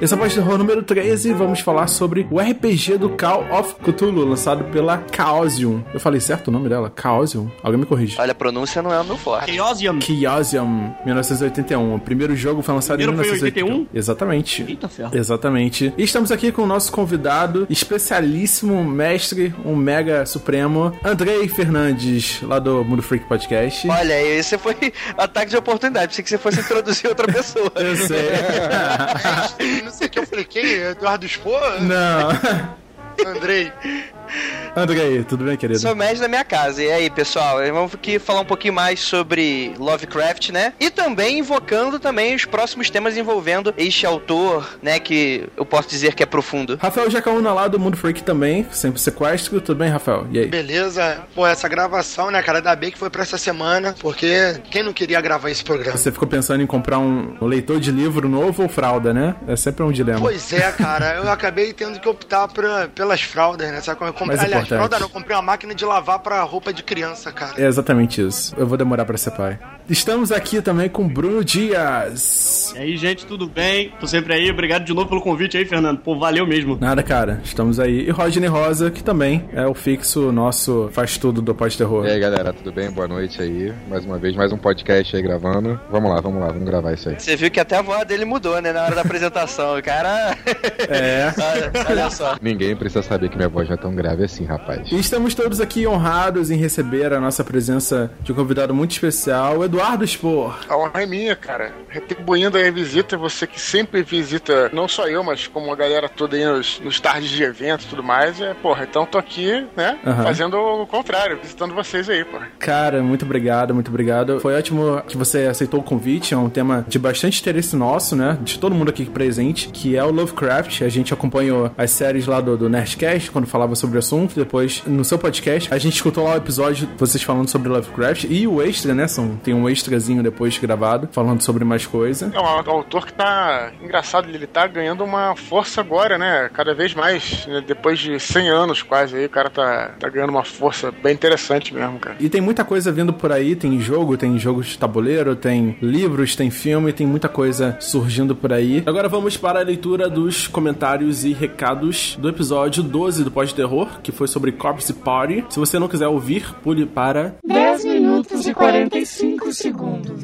Esse é o Pode Terror número 13 e vamos falar sobre o RPG do Call of Cthulhu, lançado pela Chaosium. Eu falei certo o nome dela? Chaosium? Alguém me corrige. Olha, a pronúncia não é o meu forte. Chaosium. Chaosium, 1981. O primeiro jogo foi lançado Primeiro em foi 1981. 81? Exatamente. Eita ferro. Exatamente. E estamos aqui com o nosso convidado, especialíssimo mestre, um mega supremo, Andrei Fernandes, lá do Mundo Freak Podcast. Olha, esse foi ataque de oportunidade. Pensei que você fosse introduzir outra pessoa. Eu sei. Não sei o que eu falei, quem? Eduardo Expor? Não. Andrei. Andrei, tudo bem, querido? Sou mestre da minha casa. E aí, pessoal, vamos aqui falar um pouquinho mais sobre Lovecraft, né? E também invocando também os próximos temas envolvendo este autor, né? Que eu posso dizer que é profundo. Rafael Jacaúna lá do Mundo Freak também, sempre sequestro. Tudo bem, Rafael? E aí? Beleza? Pô, essa gravação, né, cara? Ainda bem que foi pra essa semana, porque quem não queria gravar esse programa? Você ficou pensando em comprar um, leitor de livro novo ou fralda, né? É sempre um dilema. Pois é, cara. Eu acabei tendo que optar pra, pelas fraldas, né? Sabe como eu comprei? Mais Aliás, importante. fralda não, eu comprei uma máquina de lavar pra roupa de criança, cara. É exatamente isso. Eu vou demorar pra ser pai. Estamos aqui também com Bruno Dias. E aí, gente, tudo bem? Tô sempre aí. Obrigado de novo pelo convite aí, Fernando. Pô, valeu mesmo. Nada, cara. Estamos aí. E Rodney Rosa, que também é o fixo nosso faz tudo do pós-terror. E aí galera, tudo bem? Boa noite aí. Mais uma vez, mais um podcast aí gravando. Vamos lá, vamos lá, vamos gravar isso aí. Você viu que até a voz dele mudou, né? Na hora da apresentação. O cara. É. olha, olha só. Ninguém precisa saber que minha voz não é tão grave assim, rapaz. E estamos todos aqui honrados em receber a nossa presença de um convidado muito especial, Eduardo Spor. A honra é minha, cara. Retribuindo aí a visita, você que sempre visita, não só eu, mas como a galera toda aí nos, nos tardes de evento e tudo mais. É, porra, então tô aqui, né? Aham. Fazendo o contrário, visitando vocês aí, porra. Cara, muito obrigado, muito obrigado. Foi ótimo que você aceitou o convite. É um tema de bastante interesse nosso, né? De todo mundo aqui presente, que é o Lovecraft. A gente acompanhou as séries lá do, do Nerdcast, quando falava sobre o assunto. Depois, no seu podcast, a gente escutou lá o episódio vocês falando sobre Lovecraft e o extra, né? São, tem um extrazinho depois gravado, falando sobre mais coisa. É um autor que tá engraçado, ele tá ganhando uma força agora, né? Cada vez mais, né? depois de 100 anos quase aí, o cara tá, tá ganhando uma força bem interessante mesmo, cara. E tem muita coisa vindo por aí, tem jogo, tem jogos de tabuleiro, tem livros, tem filme, tem muita coisa surgindo por aí. Agora vamos para a leitura dos comentários e recados do episódio 12 do Pós-Terror, que foi sobre Corpse Party. Se você não quiser ouvir, pule para 10 minutos e 45 segundos.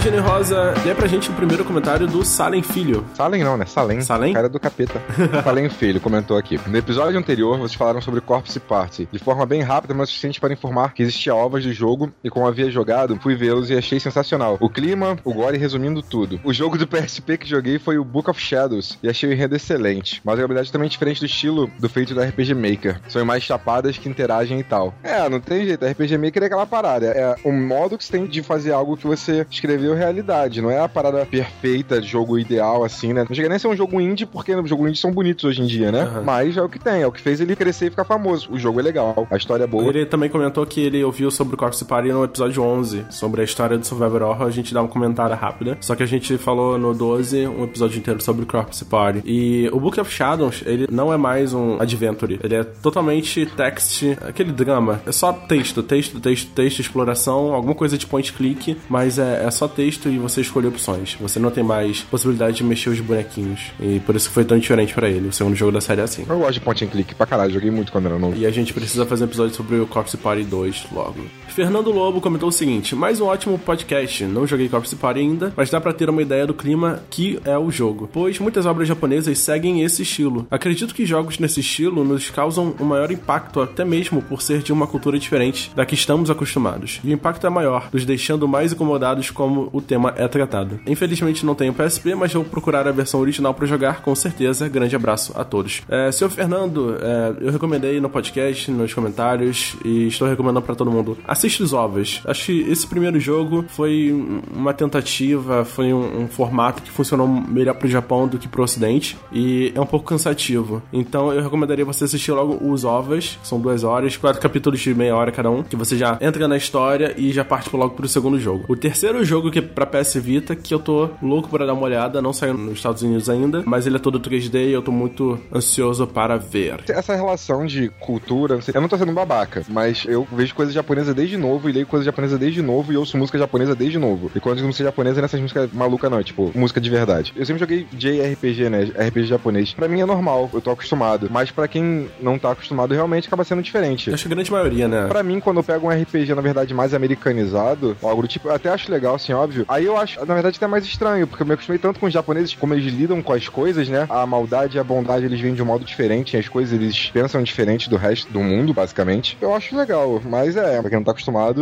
Rogério Rosa, lê pra gente o primeiro comentário do Salem Filho. Salem não, né? Salem. Salem? Cara do capeta. Salem Filho comentou aqui. No episódio anterior, vocês falaram sobre Corpse Party. De forma bem rápida, mas suficiente para informar que existia ovos do jogo e como havia jogado, fui vê-los e achei sensacional. O clima, o gore resumindo tudo. O jogo do PSP que joguei foi o Book of Shadows e achei o enredo excelente. Mas a jogabilidade é totalmente diferente do estilo do feito da RPG Maker. São mais chapadas que interagem e tal. É, não tem jeito. A RPG Maker é aquela parada. É o modo que você tem de fazer algo que você escreveu realidade. Não é a parada perfeita, jogo ideal, assim, né? Não chega nem a ser um jogo indie, porque os jogos indie são bonitos hoje em dia, né? Aham. Mas é o que tem. É o que fez ele crescer e ficar famoso. O jogo é legal. A história é boa. Ele também comentou que ele ouviu sobre o Corpse Party no episódio 11, sobre a história do Survivor Horror. A gente dá uma comentário rápida. Só que a gente falou no 12 um episódio inteiro sobre o Corpse Party. E o Book of Shadows, ele não é mais um adventure. Ele é totalmente text, aquele drama. É só texto, texto, texto, texto, exploração, alguma coisa de point click, mas é, é só texto e você escolhe opções. Você não tem mais possibilidade de mexer os bonequinhos. E por isso foi tão diferente pra ele. O segundo jogo da série é assim. Eu gosto de point and click pra caralho. Joguei muito quando era novo. E a gente precisa fazer um episódio sobre o Corpse Party 2 logo. Fernando Lobo comentou o seguinte: mais um ótimo podcast. Não joguei Corpse Party ainda, mas dá pra ter uma ideia do clima que é o jogo. Pois muitas obras japonesas seguem esse estilo. Acredito que jogos nesse estilo nos causam um maior impacto, até mesmo por ser de uma cultura diferente da que estamos acostumados. E o impacto é maior, nos deixando mais incomodados como o tema é tratado. Infelizmente não tenho PSP, mas vou procurar a versão original pra jogar com certeza. Grande abraço a todos. É, Senhor Fernando, é, eu recomendei no podcast, nos comentários, e estou recomendando pra todo mundo. Assiste os ovos. Acho que esse primeiro jogo foi uma tentativa, foi um, um formato que funcionou melhor pro Japão do que pro Ocidente, e é um pouco cansativo. Então eu recomendaria você assistir logo os ovos, são duas horas, quatro capítulos de meia hora cada um, que você já entra na história e já parte logo pro segundo jogo. O terceiro jogo que é pra PS Vita que eu tô louco pra dar uma olhada, não saiu nos Estados Unidos ainda, mas ele é todo 3D e eu tô muito ansioso para ver. Essa relação de cultura, eu não tô sendo babaca, mas eu vejo coisa japonesa desde novo e leio coisa japonesa desde novo e ouço música japonesa desde novo. E quando eu digo música japonesa, nessas músicas malucas não, é tipo, música de verdade. Eu sempre joguei JRPG, né? RPG japonês. Pra mim é normal, eu tô acostumado. Mas pra quem não tá acostumado, realmente acaba sendo diferente. Acho que a grande maioria, né? Pra mim, quando eu pego um RPG, na verdade, mais americanizado, algo tipo, eu até acho legal, assim, óbvio. Aí eu acho, na verdade, até mais estranho, porque eu me acostumei tanto com os japoneses, como eles lidam com as coisas, né? A maldade e a bondade, eles vêm de um modo diferente, as coisas eles pensam diferente do resto do mundo, basicamente. Eu acho legal, mas é, pra quem não tá acostumado,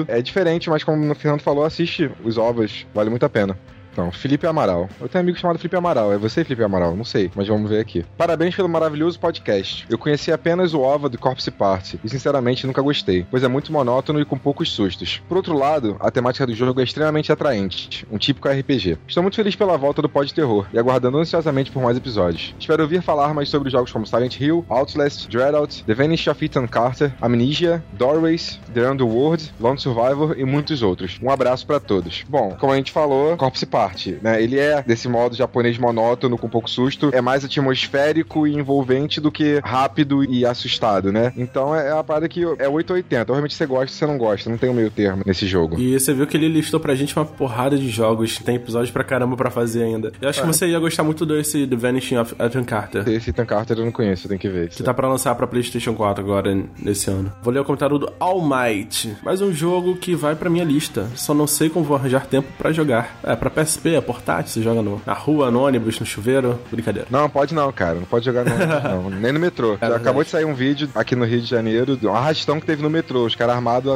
é diferente, mas como o Fernando falou, assiste os ovos, vale muito a pena. Então, Felipe Amaral. Eu tenho um amigo chamado Felipe Amaral. É você, Felipe Amaral? Não sei, mas vamos ver aqui. Parabéns pelo maravilhoso podcast. Eu conheci apenas o OVA do Corpse Party e, sinceramente, nunca gostei, pois é muito monótono e com poucos sustos. Por outro lado, a temática do jogo é extremamente atraente, um típico RPG. Estou muito feliz pela volta do Pod Terror e aguardando ansiosamente por mais episódios. Espero ouvir falar mais sobre jogos como Silent Hill, Outlast, Dreadout, The Vanish of Ethan Carter, Amnesia, Doorways, The Underworld, Lone Survivor e muitos outros. Um abraço para todos. Bom, como a gente falou, Corpse Party né? Ele é desse modo japonês monótono, com pouco susto, é mais atmosférico e envolvente do que rápido e assustado, né? Então é uma parada que é 880. Realmente você gosta, você não gosta, não tem um meio termo nesse jogo. E você viu que ele listou pra gente uma porrada de jogos, tem episódios pra caramba pra fazer ainda. Eu acho É. que você ia gostar muito desse The Vanishing of Ethan Carter. Esse Ethan Carter eu não conheço, tem que ver. Que tá pra lançar pra PlayStation 4 agora, nesse ano. Vou ler o comentário do All Might. Mais um jogo que vai pra minha lista. Só não sei como vou arranjar tempo pra jogar. É, pra PSP, é portátil, você joga no, na rua, no ônibus, no chuveiro. Brincadeira. Não, pode não, cara. Não pode jogar no ônibus, não. Nem no metrô. Verdade. acabou de sair um vídeo aqui no Rio de Janeiro, de um arrastão que teve no metrô. Os caras armados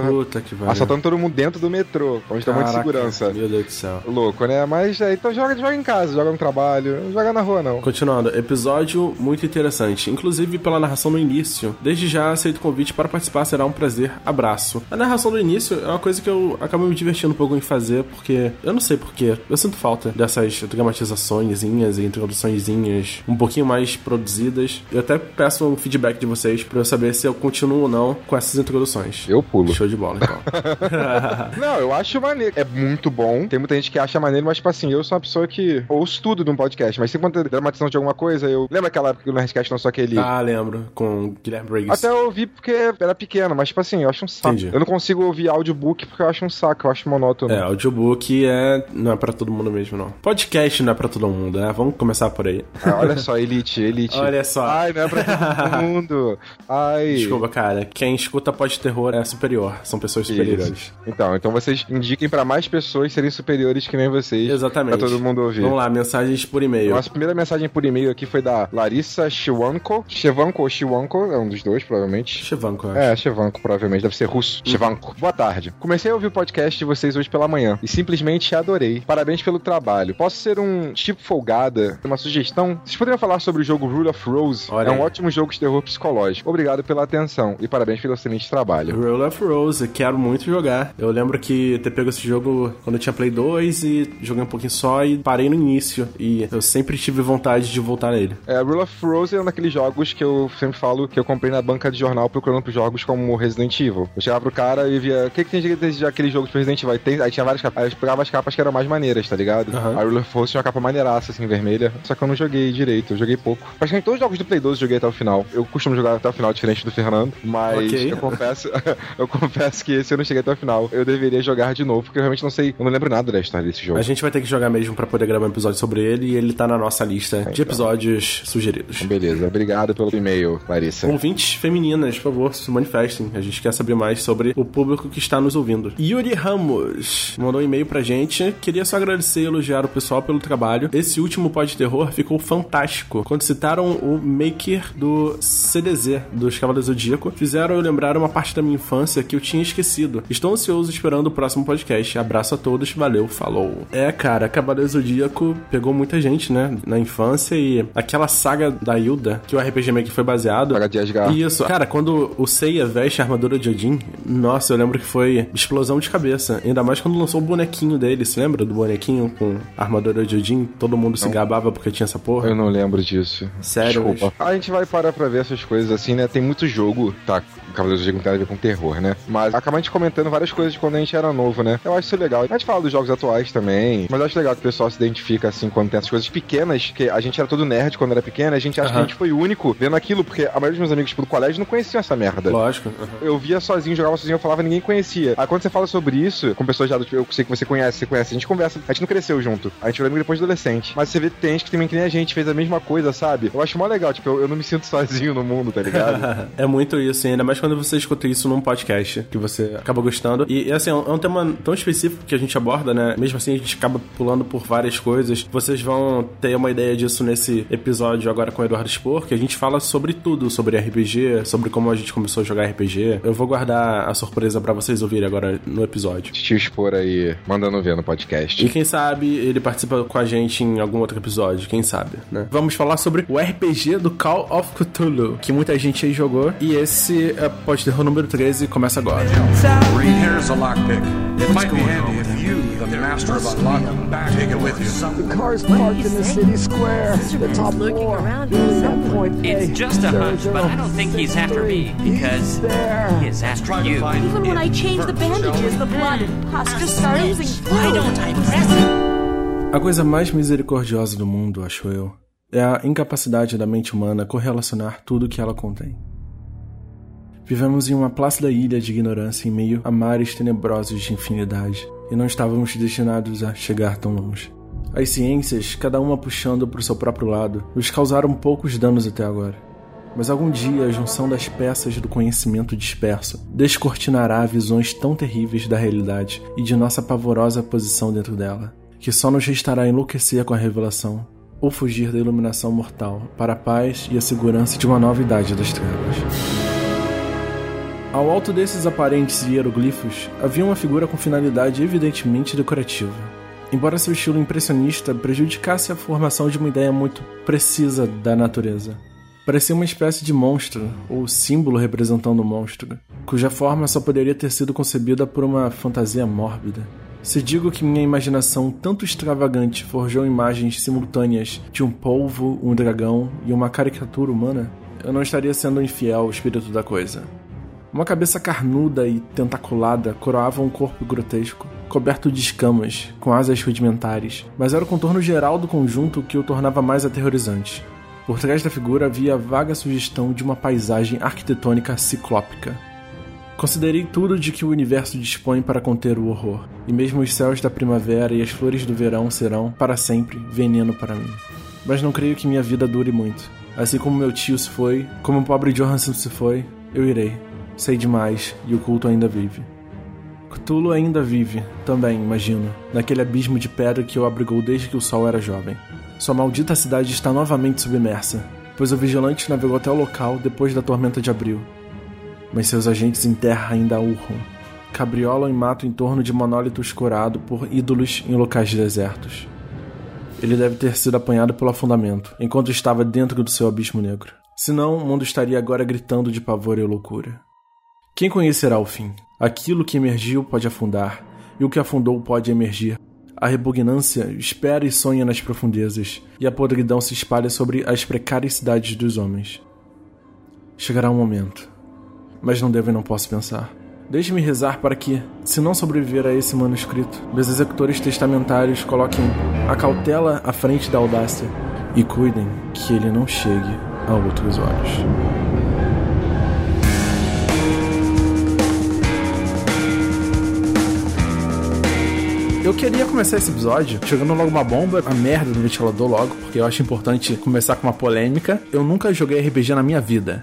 assaltando todo mundo dentro do metrô, onde tem um monte de Caraca, segurança. Meu Deus do céu. Louco, né? Mas é, então joga, joga em casa, joga no trabalho, não joga na rua, não. Continuando, episódio muito interessante, inclusive pela narração no início. Desde já aceito o convite para participar, será um prazer. Abraço. A narração do início é uma coisa que eu acabo me divertindo um pouco em fazer, porque eu não sei porquê. Eu sinto falta dessas dramatizações e introduções um pouquinho mais produzidas. Eu até peço um feedback de vocês para eu saber se eu continuo ou não com essas introduções. Eu pulo. Show de bola, então. Não, eu acho maneiro. É muito bom. Tem muita gente que acha maneiro, mas, tipo assim, eu sou uma pessoa que ouço tudo num podcast, mas sempre quando tem dramatização de alguma coisa, eu. Lembra aquela época que o Nerdcast lançou aquele. ah, lembro. Com Guilherme Briggs. Até eu ouvi porque era pequeno, mas, tipo assim, eu acho um saco. Entendi. Eu não consigo ouvir audiobook porque eu acho um saco, eu acho monótono. É, audiobook é... não é pra todo mundo mesmo, não. Podcast não é pra todo mundo, né? Vamos começar por aí. Ah, olha só, Elite, Elite. Olha só. Ai, não é pra todo mundo. Ai. Desculpa, cara. Quem escuta pós-terror é superior. São pessoas superiores. Isso. Então, então vocês indiquem pra mais pessoas serem superiores que nem vocês. Exatamente. Pra todo mundo ouvir. Vamos lá, mensagens por e-mail. Nossa primeira mensagem por e-mail aqui foi da Larissa Chiwanko. Chevanko ou Chiwanko, é um dos dois, provavelmente. Acho. É, Chevanko, provavelmente, deve ser russo. Chevanko. Boa tarde. Comecei a ouvir o podcast de vocês hoje pela manhã e simplesmente adorei. Parabéns pelo trabalho. Posso ser um tipo folgada? Uma sugestão? Vocês poderiam falar sobre o jogo Rule of Rose? Olha é um ótimo jogo de terror psicológico. Obrigado pela atenção e parabéns pelo excelente trabalho. Roll of Rose, quero muito jogar. Eu lembro que ter pego esse jogo quando eu tinha Play 2 e joguei um pouquinho só e parei no início. E eu sempre tive vontade de voltar nele. É, Rule of Rose é um daqueles jogos que eu sempre falo que eu comprei na banca de jornal procurando por jogos como Resident Evil. Eu chegava pro cara e via, o que, que tem de de aquele jogo de Resident Evil? Aí, tem- aí tinha várias capas. Aí eu pegava as capas que eram mais maneiras, tá ligado? Aham. A Rule of Rose tinha uma capa maneiraça, assim, vermelha. Só que eu não joguei direito, eu joguei pouco. Praticamente todos os jogos do Play 12 eu joguei até o final. Eu costumo jogar até o final, diferente do Fernando. Mas Ok. eu confesso, eu confesso que esse eu não cheguei até o final. Eu deveria jogar de novo, porque eu realmente não sei, eu não lembro nada da história desse jogo. A gente vai ter que jogar mesmo pra poder gravar um episódio sobre ele e ele tá na nossa lista de episódios sugeridos. Beleza, obrigado pelo e-mail, Larissa. Ouvintes femininas, por favor, se manifestem. A gente quer saber mais sobre o público que está nos ouvindo. Yuri Ramos mandou um e-mail pra gente. Queria só agradecer e elogiar o pessoal pelo trabalho. Esse último pod terror ficou fantástico. Quando citaram o maker do CDZ, dos Cavaleiros do Zodíaco, fizeram eu lembrar uma parte da minha infância que eu tinha esquecido. Estou ansioso esperando o próximo podcast. Abraço a todos, valeu, falou. É, cara, Cavaleiros do Zodíaco pegou muita gente, né, na infância e aquela saga da Hilda, que o RPG Maker foi baseado, Saga de Asgard. isso. Cara, quando o Seiya veste a armadura de Odin, nossa, eu lembro que foi explosão de cabeça. Ainda mais quando lançou o bonequinho dele, se lembra do bonequinho com a armadura de Odin? Todo mundo se gabava porque tinha essa porra. Eu não lembro disso. Sério, Desculpa. A gente vai parar pra ver essas coisas assim, né? Tem muito jogo, tá? Cavaleiros do Zodíaco não tem nada a ver com terror, né? Mas acaba a gente comentando várias coisas de quando a gente era novo, né? Eu acho isso legal. A gente fala dos jogos atuais também, mas eu acho legal que o pessoal se identifica assim quando tem essas coisas pequenas, que a gente era todo nerd quando era pequeno, a gente acha que a gente foi o único vendo aquilo, porque a maioria dos meus amigos tipo, do colégio não conheciam essa merda. Lógico. aham. Eu via sozinho, jogava sozinho, eu falava, ninguém conhecia. Aí quando você fala sobre isso, com pessoas já do tipo, eu sei que você conhece, você conhece, a gente conversa, a gente não cresceu junto. A gente foi amigo depois de adolescente. Mas você vê, tem gente que também que nem a gente, fez a mesma coisa, sabe? Eu acho mó legal, tipo, eu, eu não me sinto sozinho no mundo, tá ligado? é muito isso, ainda mais quando você escuta isso num podcast que você acaba gostando. E, assim, é um é um tema tão específico que a gente aborda, né? Mesmo assim, a gente acaba pulando por várias coisas. Vocês vão ter uma ideia disso nesse episódio agora com o Eduardo Spor, que a gente fala sobre tudo, sobre RPG, sobre como a gente começou a jogar RPG. Eu vou guardar a surpresa pra vocês ouvirem agora no episódio. Tio expor aí, mandando ver no podcast. E quem sabe ele participa com a gente em algum outro episódio, quem sabe, né? Vamos falar sobre o RPG do Call of Cthulhu, que muita gente aí jogou. E esse é pode ter o número 13 começa agora. Reed, here's a lockpick. It might be handy if you, the master of unlocking, take it with you. The car's parked in the city square. The top looking floor. around Really for that point It's A, just a hunch, zero, but I zero, don't think he's after me because he is after you. Even when I change the bandages, the blood and pus just start oozing Why don't I press? A coisa mais misericordiosa do mundo, acho eu, é a incapacidade da mente humana correlacionar tudo que ela contém. Vivemos em uma plácida ilha de ignorância em meio a mares tenebrosos de infinidade, e não estávamos destinados a chegar tão longe. As ciências, cada uma puxando para o seu próprio lado, nos causaram poucos danos até agora. Mas algum dia a junção das peças do conhecimento disperso descortinará visões tão terríveis da realidade e de nossa pavorosa posição dentro dela, que só nos restará enlouquecer com a revelação ou fugir da iluminação mortal para a paz e a segurança de uma nova idade das trevas. Ao alto desses aparentes hieroglifos havia uma figura com finalidade evidentemente decorativa. Embora seu estilo impressionista prejudicasse a formação de uma ideia muito precisa da natureza. Parecia uma espécie de monstro, ou símbolo representando o monstro, cuja forma só poderia ter sido concebida por uma fantasia mórbida. Se digo que minha imaginação tanto extravagante forjou imagens simultâneas de um polvo, um dragão e uma caricatura humana, eu não estaria sendo infiel ao espírito da coisa. Uma cabeça carnuda e tentaculada coroava um corpo grotesco, coberto de escamas, com asas rudimentares, mas era o contorno geral do conjunto que o tornava mais aterrorizante. Por trás da figura havia a vaga sugestão de uma paisagem arquitetônica ciclópica. Considerei tudo de que o universo dispõe para conter o horror, e mesmo os céus da primavera e as flores do verão serão, para sempre, veneno para mim. Mas não creio que minha vida dure muito. Assim como meu tio se foi, como o pobre Johansson se foi, eu irei. Sei demais, e o culto ainda vive. Cthulhu ainda vive, também, imagino, naquele abismo de pedra que o abrigou desde que o sol era jovem. Sua maldita cidade está novamente submersa, pois o vigilante navegou até o local depois da tormenta de abril. Mas seus agentes em terra ainda urram. Cabriolam e matam em torno de monólitos corado por ídolos em locais desertos. Ele deve ter sido apanhado pelo afundamento, enquanto estava dentro do seu abismo negro. Senão, o mundo estaria agora gritando de pavor e loucura. Quem conhecerá o fim? Aquilo que emergiu pode afundar, e o que afundou pode emergir. A repugnância espera e sonha nas profundezas, e a podridão se espalha sobre as precárias cidades dos homens. Chegará um momento, mas não devo e não posso pensar. Deixe-me rezar para que, se não sobreviver a esse manuscrito, meus executores testamentários coloquem a cautela à frente da audácia e cuidem que ele não chegue a outros olhos. Eu queria começar esse episódio jogando logo uma bomba, a merda do ventilador logo, porque eu acho importante começar com uma polêmica. Eu nunca joguei RPG na minha vida.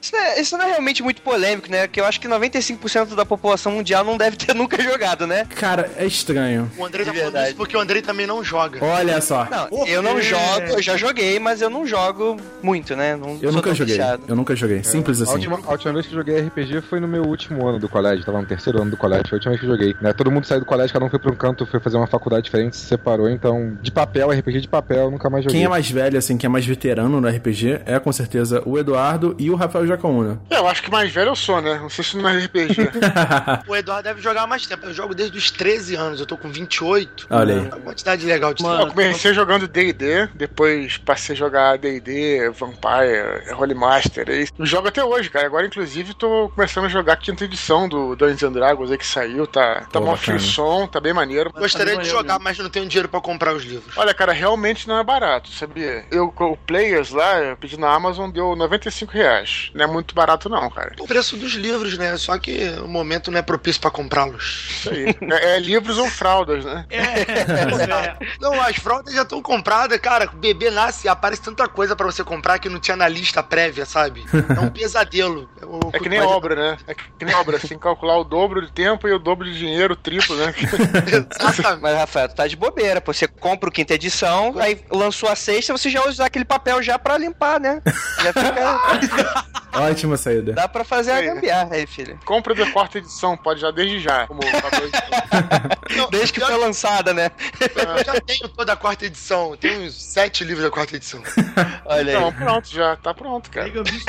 Isso não, é, isso não é realmente muito polêmico, né? Que eu acho que 95% da população mundial não deve ter nunca jogado, né? Cara, é estranho. O Andrei tá falando isso porque o Andrei também não joga. Olha só. Não, eu não jogo, eu já joguei, mas eu não jogo muito, né? Não Eu nunca joguei. viciado. Eu nunca joguei. Simples A assim. última, a última vez que eu joguei RPG foi no meu último ano do colégio, tava no terceiro ano do colégio, foi a última vez que eu joguei. Né? Todo mundo saiu do colégio, cada um foi pra um canto, foi fazer uma faculdade diferente, se separou, então, de papel, RPG de papel, eu nunca mais joguei. Quem é mais velho, assim, quem é mais veterano no RPG é com certeza o Eduardo e o Rafael com Uno. É, eu acho que mais velho eu sou, né? Não sei se não é RPG. o Eduardo deve jogar há mais tempo. Eu jogo desde os 13 anos, eu tô com 28. Olha aí. Uma quantidade legal de Mano, eu comecei jogando D&D, depois passei a jogar D&D, Vampire, Holy Master, e jogo até hoje, cara. Agora, inclusive, tô começando a jogar a quinta edição do Dungeons and Dragons aí que saiu, tá, tá Pô, mó frisson, tá bem maneiro. Gostaria de jogar, mas não tenho dinheiro pra comprar os livros. Olha, cara, realmente não é barato, sabia? Eu, o Players lá, eu pedi na Amazon, deu 95 reais. Não é muito barato não, cara. O preço dos livros, né? Só que o momento não é propício pra comprá-los. Isso aí. é, é livros ou fraldas, né? Não, as fraldas já estão compradas, cara. O bebê nasce e aparece tanta coisa pra você comprar que não tinha na lista prévia, sabe? É um pesadelo. O- É que nem obra, né? É que nem obra, você tem que calcular o dobro de tempo e o dobro de dinheiro, o triplo, né? Exatamente. Mas, Rafael, tu tá de bobeira. pô. Você compra o quinta edição, aí lançou a sexta, você já usa aquele papel já pra limpar, né? Já fica... Ótima saída. Dá pra fazer a Sim. gambiarra aí, filho. Compra da quarta edição, pode já desde já. Como Desde que foi lançada, né? Eu já tenho toda a quarta edição. Eu tenho sete livros da quarta edição. Olha Então, aí. pronto, já tá pronto, cara. Pega bicho.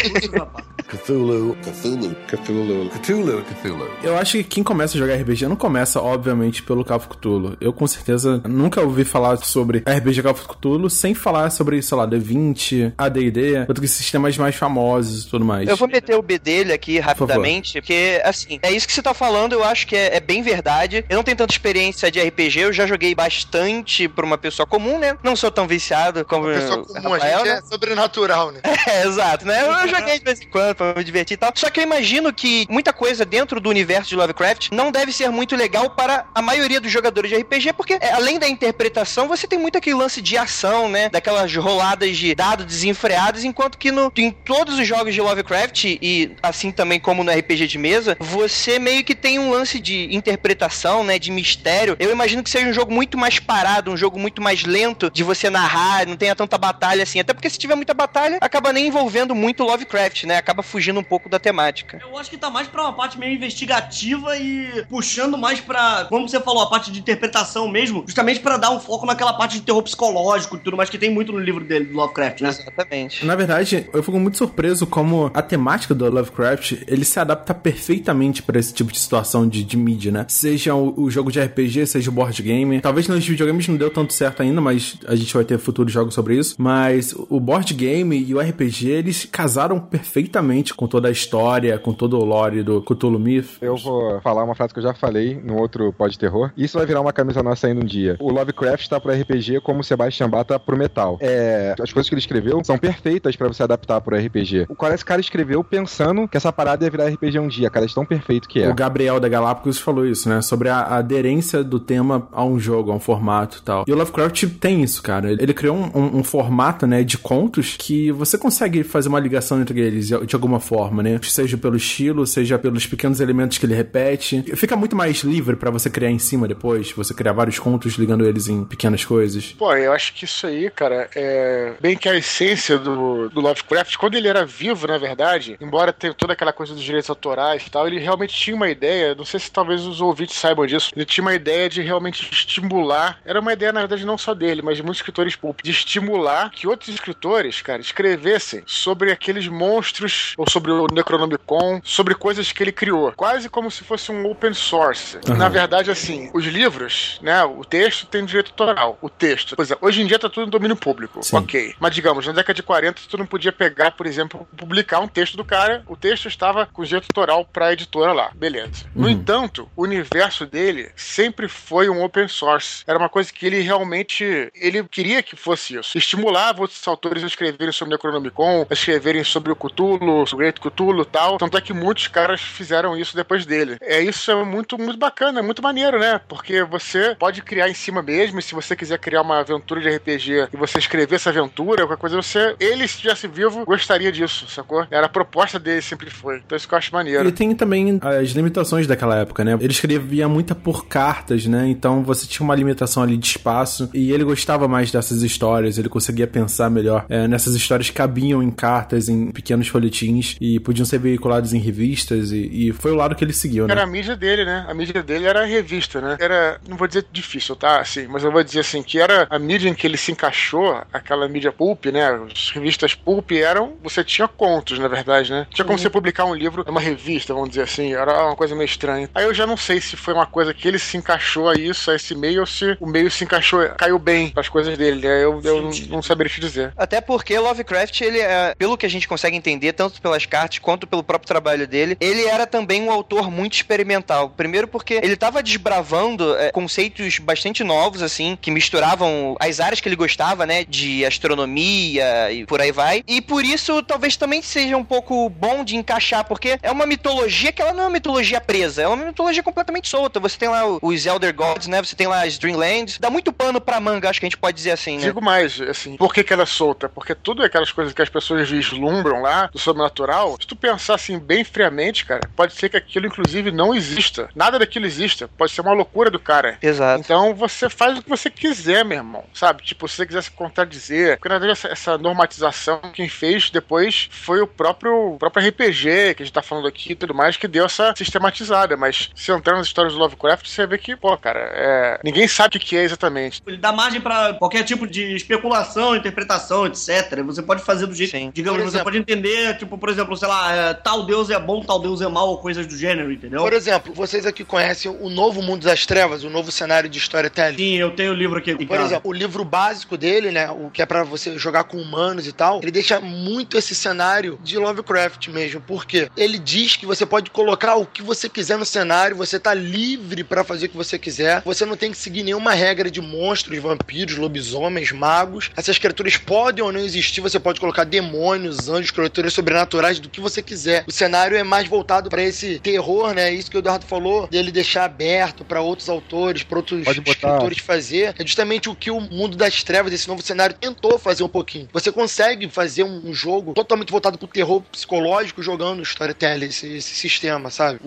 Cthulhu. Cthulhu. Cthulhu. Cthulhu. Cthulhu. Eu acho que quem começa a jogar RPG não começa, obviamente, pelo Call of Cthulhu. Eu, com certeza, nunca ouvi falar sobre RPG Call of Cthulhu sem falar sobre, sei lá, D20, AD&D, outros sistemas mais famosos e tudo mais. Eu vou meter o B dele aqui rapidamente, porque, assim, é isso que você tá falando, eu acho que é, é bem verdade. Eu não tenho tanta experiência de RPG, eu já joguei bastante pra uma pessoa comum, né? Não sou tão viciado como Pessoa o comum, a Rafael, gente né? é sobrenatural, né? É, exato, né? Eu joguei de vez em quando pra me divertir e tal. Só que eu imagino que muita coisa dentro do universo de Lovecraft não deve ser muito legal para a maioria dos jogadores de RPG, porque é, além da interpretação, você tem muito aquele lance de ação, né? Daquelas roladas de dados desenfreados, enquanto que no, em todos os jogos de Lovecraft, e assim também como no RPG de mesa, você meio que tem um lance de interpretação, né? De mistério. Eu imagino que seja um jogo muito mais parado, um jogo muito mais lento de você narrar, não tenha tanta batalha assim. Até porque se tiver muita batalha, acaba nem envolvendo muito Lovecraft, né? Acaba fugindo um pouco da temática. Eu acho que tá mais pra uma parte meio investigativa e puxando mais pra, como você falou, a parte de interpretação mesmo, justamente pra dar um foco naquela parte de terror psicológico e tudo mais que tem muito no livro dele, do Lovecraft, né? Exatamente. Na verdade, eu fico muito surpreso como a temática do Lovecraft, ele se adapta perfeitamente pra esse tipo de situação de, de mídia, né? Seja o, o jogo de RPG, seja o board game. Talvez nos videogames não deu tanto certo ainda, mas a gente vai ter futuros jogos sobre isso. Mas o board game e o RPG, eles casaram perfeitamente com toda a história, com todo o lore do Cthulhu Myth. Eu vou falar uma frase que eu já falei no outro pod terror. Isso vai virar uma camisa nossa ainda um dia. O Lovecraft tá pro RPG como o Sebastian Bach tá pro metal. É, as coisas que ele escreveu são perfeitas pra você adaptar pro RPG. O qual esse cara escreveu pensando que essa parada ia virar RPG um dia, cara, de tão perfeito que é. O Gabriel da Galápagos falou isso, né? Sobre a, aderência do tema a um jogo, a um formato e tal. E o Lovecraft tem isso, cara. Ele criou um, um- um formato, né, de contos que você consegue fazer uma ligação entre eles de alguma forma, né? Seja pelo estilo, seja pelos pequenos elementos que ele repete. Fica muito mais livre pra você criar em cima depois, você criar vários contos ligando eles em pequenas coisas. Pô, eu acho que isso aí, cara, é bem que a essência do, do Lovecraft, quando ele era vivo, na verdade, embora tenha toda aquela coisa dos direitos autorais e tal, ele realmente tinha uma ideia, não sei se talvez os ouvintes saibam disso, ele tinha uma ideia de realmente estimular, era uma ideia, na verdade, não só dele, mas de muitos escritores pulp, de estimular que outros escritores, cara, escrevessem sobre aqueles monstros, ou sobre o Necronomicon, sobre coisas que ele criou, quase como se fosse um open source. Aham. Na verdade, assim, os livros, né, o texto tem direito autoral, o texto. Pois é, hoje em dia tá tudo em domínio público, Sim. ok. Mas digamos, na década de 40, tu não podia pegar, por exemplo, publicar um texto do cara, o texto estava com direito autoral pra editora lá, beleza. No Uhum. entanto, o universo dele sempre foi um open source. Era uma coisa que ele realmente, ele queria que fosse isso. Estimulava outros autores a escreverem sobre o Necronomicon, a escreverem sobre o Cthulhu, o Great Cthulhu e tal. Tanto é que muitos caras fizeram isso depois dele. É isso é muito, muito bacana, é muito maneiro, né? Porque você pode criar em cima mesmo, e se você quiser criar uma aventura de RPG e você escrever essa aventura, qualquer coisa, você, ele, se estivesse vivo, gostaria disso, sacou? Era a proposta dele, sempre foi. Então isso que eu acho maneiro. E tem também as limitações daquela época, né? Ele escrevia muita por cartas, né? Então você tinha uma limitação ali de espaço. E ele gostava mais dessas histórias, ele conseguia pensar melhor é, nessas histórias cabiam em cartas, em pequenos folhetins. Boletins e podiam ser veiculados em revistas e, e foi o lado que ele seguiu, né? Era a mídia dele, né? A mídia dele era a revista, né? Era, não vou dizer difícil, tá? Assim, mas eu vou dizer assim, que era a mídia em que ele se encaixou, aquela mídia pulp, né? As revistas pulp eram, você tinha contos, na verdade, né? Tinha como Uhum. você publicar um livro numa revista, vamos dizer assim, era uma coisa meio estranha. Aí eu já não sei se foi uma coisa que ele se encaixou a isso, a esse meio, ou se o meio se encaixou, caiu bem as coisas dele, né? Eu, eu não, não saberia te dizer. Até porque Lovecraft, ele é, pelo que a gente consegue entender, tanto pelas cartas quanto pelo próprio trabalho dele, ele era também um autor muito experimental. Primeiro porque ele estava desbravando é, conceitos bastante novos, assim, que misturavam as áreas que ele gostava, né, de astronomia e por aí vai. E por isso, talvez também seja um pouco bom de encaixar, porque é uma mitologia que ela não é uma mitologia presa, é uma mitologia completamente solta. Você tem lá os Elder Gods, né, você tem lá as Dreamlands, dá muito pano pra manga, acho que a gente pode dizer assim, né? Digo mais, assim, por que, que ela é solta? Porque tudo aquelas coisas que as pessoas vislumbram lá, do sobrenatural, se tu pensar assim bem friamente, cara, pode ser que aquilo inclusive não exista. Nada daquilo exista. Pode ser uma loucura do cara. Exato. Então você faz o que você quiser, meu irmão. Sabe? Tipo, se você quiser se contradizer. Porque na verdade essa, essa normatização, quem fez depois foi o próprio, o próprio RPG que a gente tá falando aqui e tudo mais, que deu essa sistematizada. Mas se entrar nas histórias do Lovecraft, você vê que, pô, cara, é... ninguém sabe o que é exatamente. Ele dá margem pra qualquer tipo de especulação, interpretação, etc. Você pode fazer do jeito, digamos, Por você exemplo- pode entender, tipo, por exemplo, sei lá, é, tal deus é bom, tal deus é mal, ou coisas do gênero, entendeu? Por exemplo, vocês aqui conhecem o Novo Mundo das Trevas, o novo cenário de storytelling? Sim, eu tenho o livro aqui. Por casa. exemplo, o livro básico dele, né, o que é pra você jogar com humanos e tal, ele deixa muito esse cenário de Lovecraft mesmo, porque ele diz que você pode colocar o que você quiser no cenário, você tá livre pra fazer o que você quiser, você não tem que seguir nenhuma regra de monstros, vampiros, lobisomens, magos. Essas criaturas podem ou não existir, você pode colocar demônios, anjos, criaturas sobrenaturais, do que você quiser. O cenário é mais voltado pra esse terror, né? Isso que o Eduardo falou, dele deixar aberto pra outros autores, pra outros escritores fazer. É justamente o que o mundo das trevas, esse novo cenário, tentou fazer um pouquinho. Você consegue fazer um, um jogo totalmente voltado pro terror psicológico jogando storytelling, esse, esse sistema, sabe?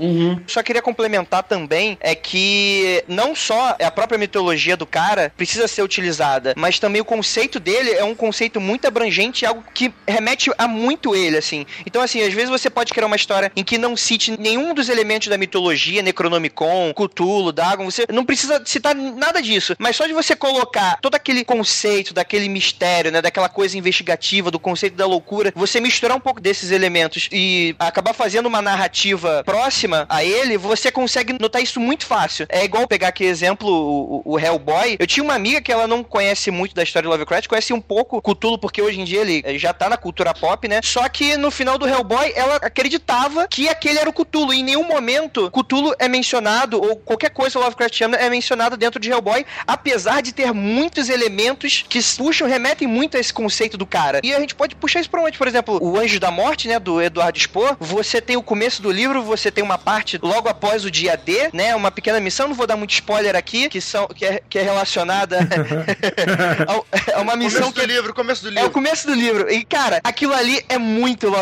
Só queria complementar também é que não só a própria mitologia do cara precisa ser utilizada, mas também o conceito dele é um conceito muito abrangente, algo que remete a muito ele, assim. Então, assim, às vezes você pode criar uma história em que não cite nenhum dos elementos da mitologia, Necronomicon, Cthulhu, Dagon, você não precisa citar nada disso, mas só de você colocar todo aquele conceito, daquele mistério, né, daquela coisa investigativa, do conceito da loucura, você misturar um pouco desses elementos e acabar fazendo uma narrativa próxima a ele, você consegue notar isso muito fácil. É igual pegar aqui exemplo, o, o Hellboy. Eu tinha uma amiga que ela não conhece muito da história do Lovecraft, conhece um pouco Cthulhu, porque hoje em dia ele eh, já tá na cultura pop, né? Só que no final do Hellboy, ela acreditava que aquele era o Cthulhu. E em nenhum momento Cthulhu é mencionado, ou qualquer coisa Lovecraftiana é mencionada dentro de Hellboy, apesar de ter muitos elementos que puxam, remetem muito a esse conceito do cara. E a gente pode puxar isso pra onde? Por exemplo, o Anjo da Morte, né, do Eduardo Spohr, você tem o começo do livro, você tem uma parte logo após o dia D, né, uma pequena missão, não vou dar muito spoiler aqui, que, são, que, é, que é relacionada a uma missão Começo que do livro, começo do é o livro. começo do livro. E, cara, aquilo ali é muito Lovecraft.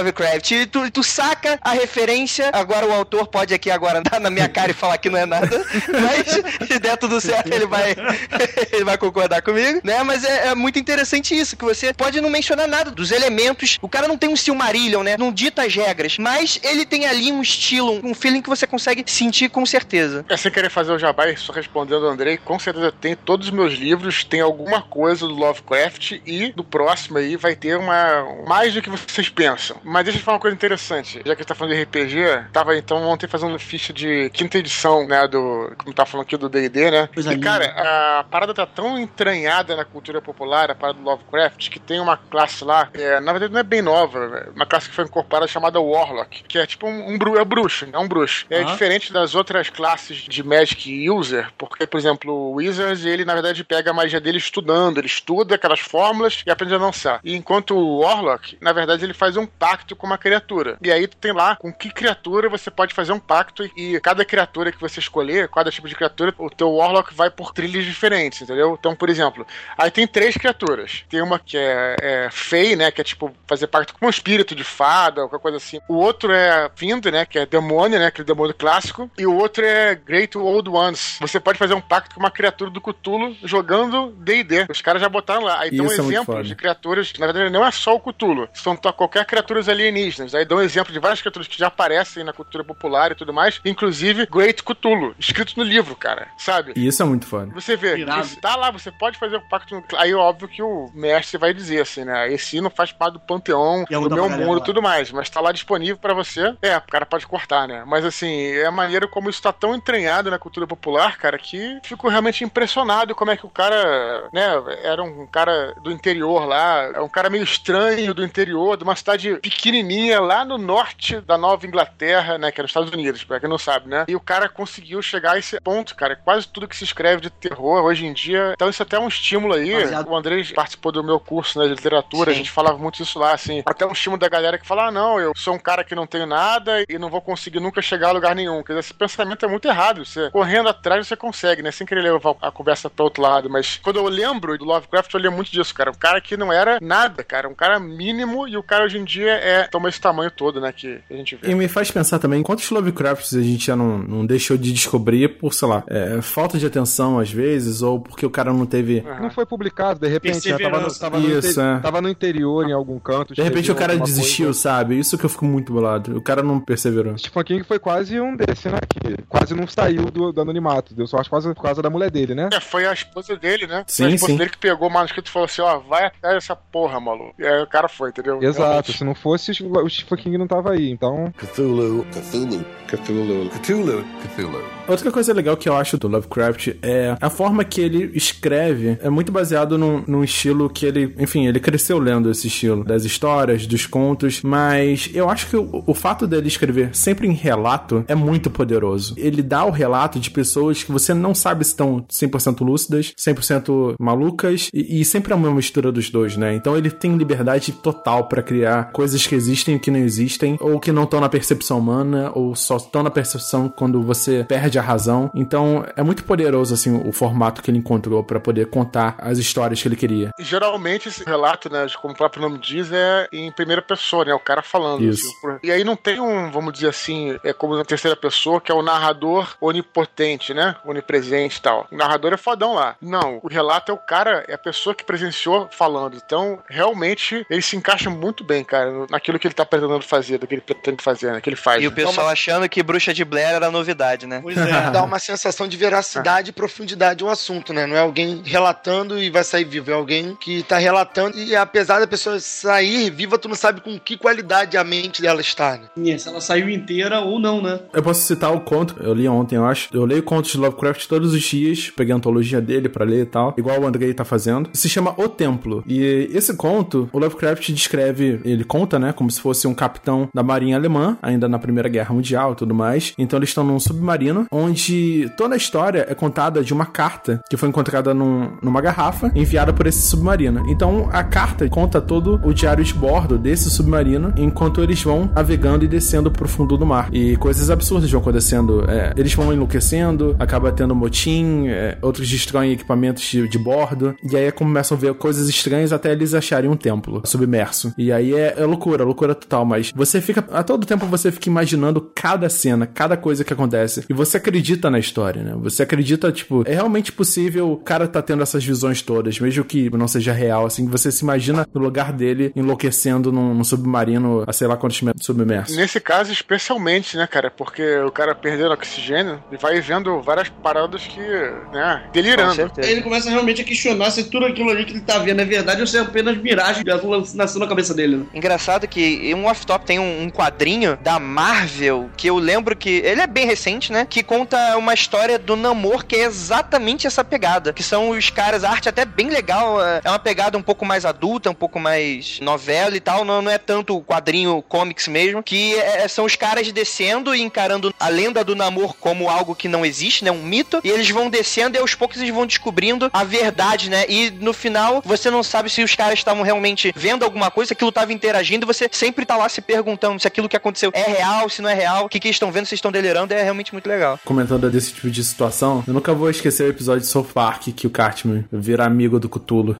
E tu, tu saca a referência. Agora o autor pode aqui agora dar na minha cara e falar que não é nada. Mas se der tudo certo, ele vai, ele vai concordar comigo, né? Mas é, é muito interessante isso, que você pode não mencionar nada dos elementos. O cara não tem um Silmarillion, né? Não dita as regras. Mas ele tem ali um estilo, um feeling que você consegue sentir com certeza. É sem querer fazer o jabá, e só respondendo ao Andrei, com certeza tem todos os meus livros, tem alguma coisa do Lovecraft e do próximo aí vai ter uma mais do que vocês pensam. Mas deixa eu falar uma coisa interessante. Já que a gente tá falando de RPG, tava então ontem fazendo ficha de quinta edição, né, do, como tá falando aqui do D&D, né? Coisa e linda. cara, a parada tá tão entranhada na cultura popular, a parada do Lovecraft, que tem uma classe lá, é, na verdade não é bem nova, é uma classe que foi incorporada chamada Warlock, que é tipo um, um bru- é bruxo, é um bruxo. É diferente das outras classes de Magic User, porque, por exemplo, o Wizards, ele na verdade pega a magia dele estudando, ele estuda aquelas fórmulas e aprende a lançar. E enquanto o Warlock, na verdade, ele faz um pacto com uma criatura. E aí tu tem lá com que criatura você pode fazer um pacto e cada criatura que você escolher, cada tipo de criatura, o teu Warlock vai por trilhas diferentes, entendeu? Então, por exemplo, aí tem três criaturas. Tem uma que é, é Fey, né, que é tipo fazer pacto com um espírito de fada, qualquer coisa assim. O outro é Find, né, que é demônio, né, aquele demônio clássico. E o outro é Great Old Ones. Você pode fazer um pacto com uma criatura do Cthulhu jogando D&D. Os caras já botaram lá. Aí tem um é exemplo de criaturas, na verdade não é só o Cthulhu, são qualquer criatura alienígenas. Aí dão um exemplo de várias criaturas que já aparecem na cultura popular e tudo mais, inclusive Great Cthulhu, escrito no livro, cara, sabe? E isso é muito foda. Você vê, que tá lá, você pode fazer o pacto. Aí, óbvio que o mestre vai dizer assim, né? Esse não faz parte do panteão é do meu mundo lá. e tudo mais, mas tá lá disponível pra você. É, o cara pode cortar, né? Mas assim, é a maneira como isso tá tão entranhado na cultura popular, cara, que fico realmente impressionado como é que o cara, né? Era um cara do interior lá, é um cara meio estranho do interior, de uma cidade pequenininha lá no norte da Nova Inglaterra, né? Que é nos Estados Unidos, pra quem não sabe, né? E o cara conseguiu chegar a esse ponto, cara. Quase tudo que se escreve de terror hoje em dia. Então isso até é um estímulo aí. Baseado- O André participou do meu curso né, de literatura, Sim. a gente falava muito isso lá, assim. Até um estímulo da galera que fala: ah, não, eu sou um cara que não tenho nada e não vou conseguir nunca chegar a lugar nenhum. Quer dizer, esse pensamento é muito errado. Você correndo atrás você consegue, né? Sem querer levar a conversa para outro lado. Mas quando eu lembro do Lovecraft, eu lembro muito disso, cara. Um cara que não era nada, cara. Um cara mínimo e o cara hoje em dia é toma esse tamanho todo, né? Que a gente vê. E me faz pensar também quantos Lovecrafts a gente já não, não deixou de descobrir por, sei lá, é, falta de atenção às vezes, ou porque o cara não teve. Não foi publicado, de repente, né? Tava no, tava, no Isso, inte- é. tava no interior, em algum canto. De repente o cara desistiu, coisa. sabe? Isso que eu fico muito bolado. O cara não perseverou. Stephen King foi quase um desse, né? Que quase não saiu do, do anonimato. Deu sorte quase por causa da mulher dele, né? É, foi a esposa dele, né? Sim, foi a esposa sim. dele que pegou o manuscrito e falou assim: ó, vai atrás dessa porra, maluco. E aí o cara foi, entendeu? Exato, Realmente. se não fosse, o Stephen King não tava aí, então. Cthulhu, Cthulhu, Cthulhu, Cthulhu, Cthulhu. Outra coisa legal que eu acho do Lovecraft é a forma que ele escreve é muito baseado num, num estilo que ele, enfim, ele cresceu lendo esse estilo, das histórias, dos contos, mas eu acho que o, o fato dele escrever sempre em relato é muito poderoso. Ele dá o relato de pessoas que você não sabe se estão 100% lúcidas, 100% malucas, e, e sempre é uma mistura dos dois, né? Então ele tem liberdade total pra criar coisas que existem e que não existem, ou que não estão na percepção humana, ou só estão na percepção quando você perde a razão. Então é muito poderoso assim o formato que ele encontrou pra poder contar as histórias que ele queria. E geralmente esse relato, né, como o próprio nome diz, é em primeira pessoa, né? O cara falando. Isso. assim, E aí não tem um, vamos dizer assim, é como na terceira pessoa, que é o narrador onipotente, né? Onipresente e tal. O narrador é fodão lá. Não, o relato é o cara, é a pessoa que presenciou falando. Então, realmente, ele se encaixa muito bem, cara, no- naquilo que ele tá pretendendo fazer, do que ele pretende fazer, né? Que ele faz. E o né? pessoal achando que Bruxa de Blair era novidade, né? Pois é. Dá uma sensação de veracidade e profundidade ao assunto, né? Não é alguém relatando e vai sair vivo, é alguém que tá relatando e apesar da pessoa sair viva, tu não sabe com que qualidade a mente dela está, né? E Se ela saiu inteira ou não, né? Eu posso citar o conto, eu li ontem, eu acho. Eu leio contos de Lovecraft todos os dias, peguei a antologia dele pra ler e tal, igual o Andrei tá fazendo. Se chama O Templo. E esse conto, o Lovecraft descreve, ele conta, né, como se fosse um capitão da marinha alemã, ainda na Primeira Guerra Mundial e tudo mais. Então eles estão num submarino, onde toda a história é contada de uma carta que foi encontrada num- numa garrafa, enviada por esse submarino. Então a carta conta todo o diário de bordo desse submarino, enquanto eles vão navegando e descendo pro fundo do mar. E coisas absurdas vão acontecendo. É, eles vão enlouquecendo, acaba tendo motim, é, outros destroem equipamentos de, de bordo, e aí começam a ver coisas estranhas até eles acharem um templo submerso. E aí é, é loucura, loucura total, mas você fica, a todo tempo você fica imaginando cada cena, cada coisa que acontece, e você acredita na história, né? Você acredita, tipo, é realmente possível o cara tá tendo essas visões todas, mesmo que não seja real, assim, você se imagina no lugar dele enlouquecendo num, num submarino a sei lá quantos metros submerso. Nesse caso, especialmente, né, cara? Porque o cara perdendo oxigênio e vai vendo várias paradas que, né, delirando. Ele começa realmente a questionar se tudo aquilo ali que ele tá vendo é verdade ou se é apenas miragem que nasceu na cabeça dele, né? Engraçado que um off-top tem um, um quadrinho da Marvel que eu lembro que. Ele é bem recente, né? Que conta uma história do Namor que é exatamente essa pegada. Que são os caras, a arte até bem legal. É é uma pegada um pouco mais adulta, um pouco mais novela e tal. Não, não é tanto quadrinho comics mesmo. Que é- são os caras descendo e encarando a lenda do Namor como algo que não existe, né? Um mito. E eles vão descendo e aos poucos eles vão descobrindo a verdade, né? E no final você não sabe se os caras estavam realmente vendo alguma coisa, aquilo tava interagindo, você sempre tá lá se perguntando se aquilo que aconteceu é real, se não é real, o que, que estão vendo, se estão delirando, é realmente muito legal. Comentando desse tipo de situação, eu nunca vou esquecer o episódio de South que o Cartman vira amigo do Cthulhu.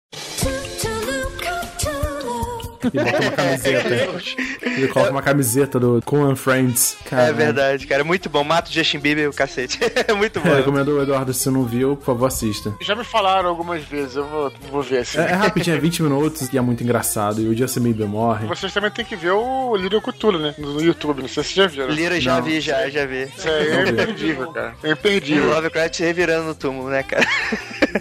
E bota uma camiseta. Ele coloca uma camiseta do Coen Friends. É Caralho. verdade, cara. Muito bom. Mata o Justin Bieber o cacete. É muito bom. É, recomendo o Eduardo, se não viu, por favor, assista. Já me falaram algumas vezes, eu vou, vou ver assim. É, é rapidinho, é 20 minutos e é muito engraçado. E o Justin Bieber morre. Vocês também tem que ver o Little Cthulhu, né? No YouTube, não sei se vocês já viram. Lira já Não. vi, já, já vi. Isso aí é vi. imperdível, cara. É imperdível. Lovecraft se revirando no túmulo, né, cara?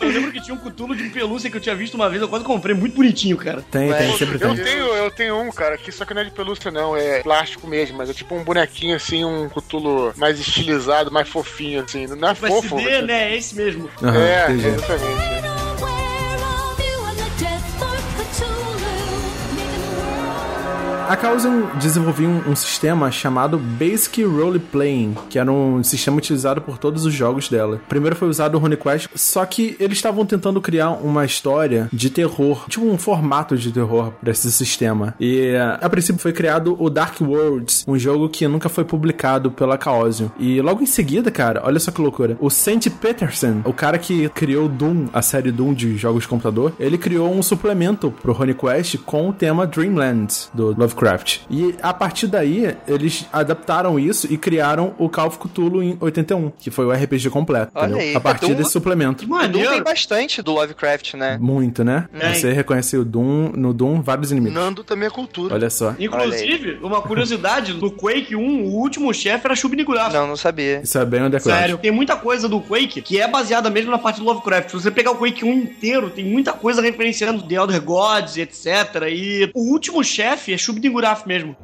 Eu lembro que tinha um cutulo de pelúcia que eu tinha visto uma vez, eu quase comprei, muito bonitinho, cara. Tem, tem, sempre Eu tem. tenho, eu tenho um, cara, que só que não é de pelúcia, não, é plástico mesmo, mas é tipo um bonequinho assim, um cutulo mais estilizado, mais fofinho, assim. Não é O fofo. SD, né? É esse mesmo. Aham, É, entendi. exatamente. A Causen desenvolveu um, um sistema chamado Basic Role Playing, que era um sistema utilizado por todos os jogos dela. Primeiro foi usado o RuneQuest, só que eles estavam tentando criar uma história de terror, tipo um formato de terror para esse sistema. E eh, a princípio foi criado o Dark Worlds, um jogo que nunca foi publicado pela Chaosium. E logo em seguida, cara, olha só que loucura. O Saint Peterson, o cara que criou Doom, a série Doom de jogos de computador, ele criou um suplemento pro RuneQuest com o tema Dreamlands do Lovecraft. E a partir daí, eles adaptaram isso e criaram o Call of Cthulhu em 81, que foi o RPG completo. Olha entendeu? aí, a partir Doom- desse suplemento. O Doom tem bastante do Lovecraft, né? Muito, né? É. Você reconhece o Doom, no Doom vários inimigos. Nando também é cultura. Olha só. Inclusive, uma curiosidade, no Quake 1, o último chefe era Shub-Niggurath. Não, não sabia. Isso é bem underground. Sério, tem muita coisa do Quake que é baseada mesmo na parte do Lovecraft. Se você pegar o Quake 1 inteiro, tem muita coisa referenciando The Elder Gods, etc. E o último chefe é Shub-Niggurath mesmo.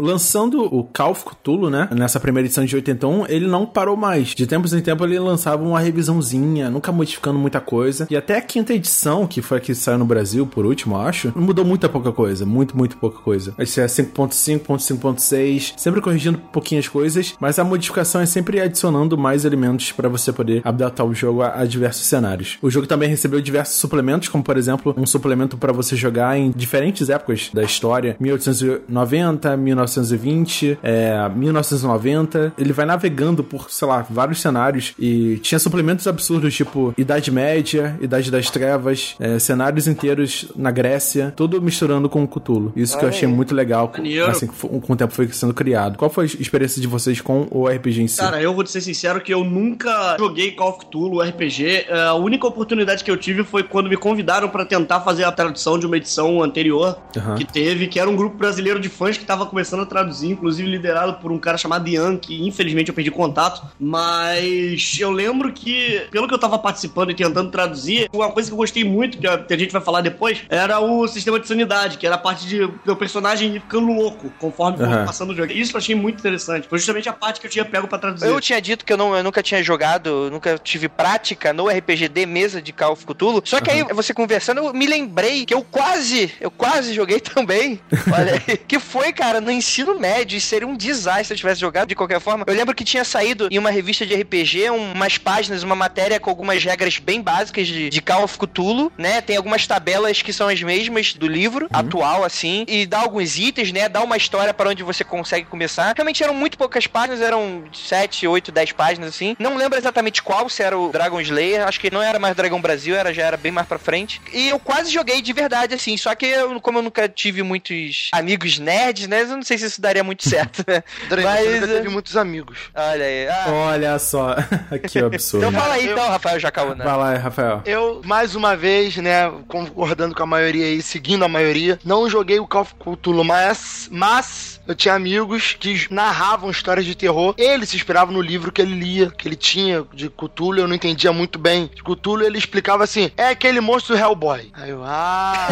Lançando o Call of Cthulhu, né? Nessa primeira edição de 81, ele não parou mais. De tempos em tempos ele lançava uma revisãozinha, nunca modificando muita coisa. E até a quinta edição, que foi a que saiu no Brasil por último, eu acho, mudou muita pouca coisa. Muito, muito pouca coisa. Esse é 5.5.5.6, sempre corrigindo pouquinhas coisas, mas a modificação é sempre adicionando mais elementos para você poder adaptar o jogo a, a diversos cenários. O jogo também recebeu diversos suplementos, como por exemplo, um suplemento para você jogar em diferentes épocas da história, 1890, 1920, é, 1990. Ele vai navegando por, sei lá, vários cenários e tinha suplementos absurdos, tipo Idade Média, Idade das Trevas, é, cenários inteiros na Grécia, tudo misturando com o Cthulhu. Isso que eu achei muito legal, assim, com o tempo foi sendo criado. Qual foi a experiência de vocês com o RPG em si? Cara, eu vou ser sincero que eu nunca joguei Call of Cthulhu RPG. É, A única oportunidade que eu tive foi quando me convidaram pra tentar fazer a tradução de uma edição anterior Aham. que teve, que era um grupo brasileiro de fãs que tava começando a traduzir, inclusive liderado por um cara chamado Ian, que infelizmente eu perdi contato. Mas eu lembro que, pelo que eu tava participando e tentando traduzir, uma coisa que eu gostei muito, que a gente vai falar depois, era o sistema de sanidade, que era a parte de o personagem ir ficando louco conforme for Aham. passando o jogo. Isso eu achei muito interessante. Foi justamente a parte que eu tinha pego pra traduzir. Eu tinha dito que eu, não, eu nunca tinha jogado, nunca tive prática no RPG de mesa de Call of Cthulhu. Só que aí, você conversando, eu me lembrei que eu quase, eu quase joguei também. Olha aí. Que foi, cara, no ensino médio. E seria um desastre se eu tivesse jogado de qualquer forma. Eu lembro que tinha saído em uma revista de RPG um- umas páginas, uma matéria com algumas regras bem básicas de, de Call of Cthulhu, né? Tem algumas tabelas que são as mesmas do livro atual, assim. E dá alguns itens, né? Dá uma história para onde você consegue começar. Realmente eram muito poucas páginas, eram 7, 8, 10 páginas, assim. Não lembro exatamente qual, se era o Dragon Slayer. Acho que não era mais Dragão Brasil, era, já era bem mais pra frente. E eu quase joguei de verdade, assim. Só que, eu, como eu nunca tive muitos amigos nerds, né? Eu não sei se isso daria muito certo, né? André, Mas, teve muitos amigos. Olha aí. Ah, Olha só, que absurdo. então fala aí, então, Rafael Jacaúna. Vai lá, Rafael. Eu, mais uma vez, né, concordando com a maioria aí, seguindo a maioria, não joguei o Call of Cthulhu, mas, mas eu tinha amigos que narravam histórias de terror. Ele se inspirava no livro que ele lia, que ele tinha de Cthulhu, eu não entendia muito bem. De Cthulhu, ele explicava assim, é aquele monstro do Hellboy. Aí eu, ah,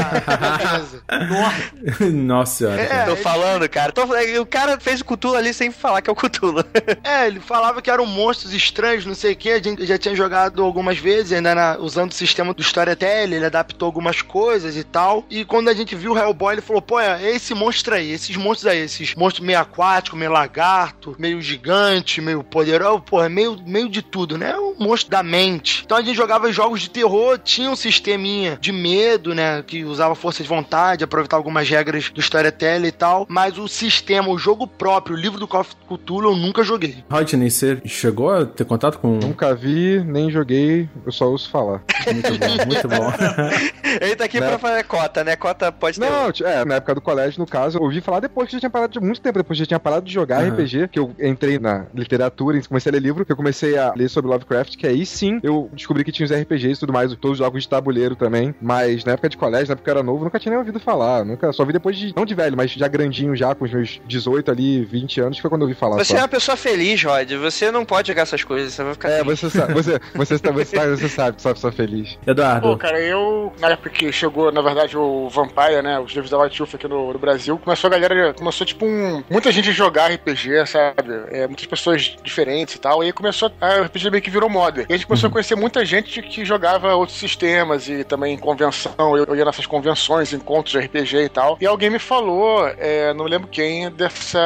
beleza. Nossa senhora. É. Tô ele- falando, cara. Tô- o cara fez o Cthulhu ali sem falar que é o Cthulhu. É, ele falava que eram monstros estranhos, não sei o que. A gente já tinha jogado algumas vezes, ainda na- usando o sistema do Storytel, ele adaptou algumas coisas e tal. E quando a gente viu o Hellboy, ele falou: pô, é esse monstro aí, esses monstros aí, esses monstros meio aquático, meio lagarto, meio gigante, meio poderoso, porra, meio, meio de tudo, né? Um monstro da mente. Então a gente jogava jogos de terror, tinha um sisteminha de medo, né? Que usava força de vontade, aproveitar algumas regras do storytelling e tal. Mas o sistema, o jogo próprio, o livro do Call of Cthulhu, eu nunca joguei. Rodney, você chegou a ter contato com. Nunca vi, nem joguei, eu só ouço falar. Muito bom, muito bom. Ele tá aqui Né? pra fazer cota, né? Cota pode ter. Não, é, na época do colégio, no caso, eu ouvi falar depois que já tinha parado de muito tempo depois que já tinha parado de jogar Aham. RPG, que eu entrei na literatura, comecei a ler livro, que eu comecei a ler sobre Lovecraft, que aí sim eu descobri que tinha os RPGs e tudo mais, todos os jogos de tabuleiro também, mas na época de colégio, na época que eu era novo, nunca tinha nem ouvido falar, nunca, só vi depois de, não de velho, mas já grandinho já, com os meus 18 ali, 20 anos, que foi quando eu ouvi falar Você só. é uma pessoa feliz, Rod. Você não pode jogar essas coisas, você vai ficar É, você sabe, você, você, você, você, você sabe que sou uma pessoa feliz. Eduardo. Pô, cara, eu, na época que chegou, na verdade, o Vampire, né, os livros da White Wolf aqui no, no Brasil, começou a galera, começou, tipo, um, muita gente jogar RPG, sabe? É, muitas pessoas diferentes e tal, e aí começou, a, RPG meio que virou moda. E a gente começou a conhecer muita gente que jogava outros sistemas e também convenção, eu, eu ia nessas convenções, encontros de RPG e tal, e alguém me falou, é, não lembro quem, dessa...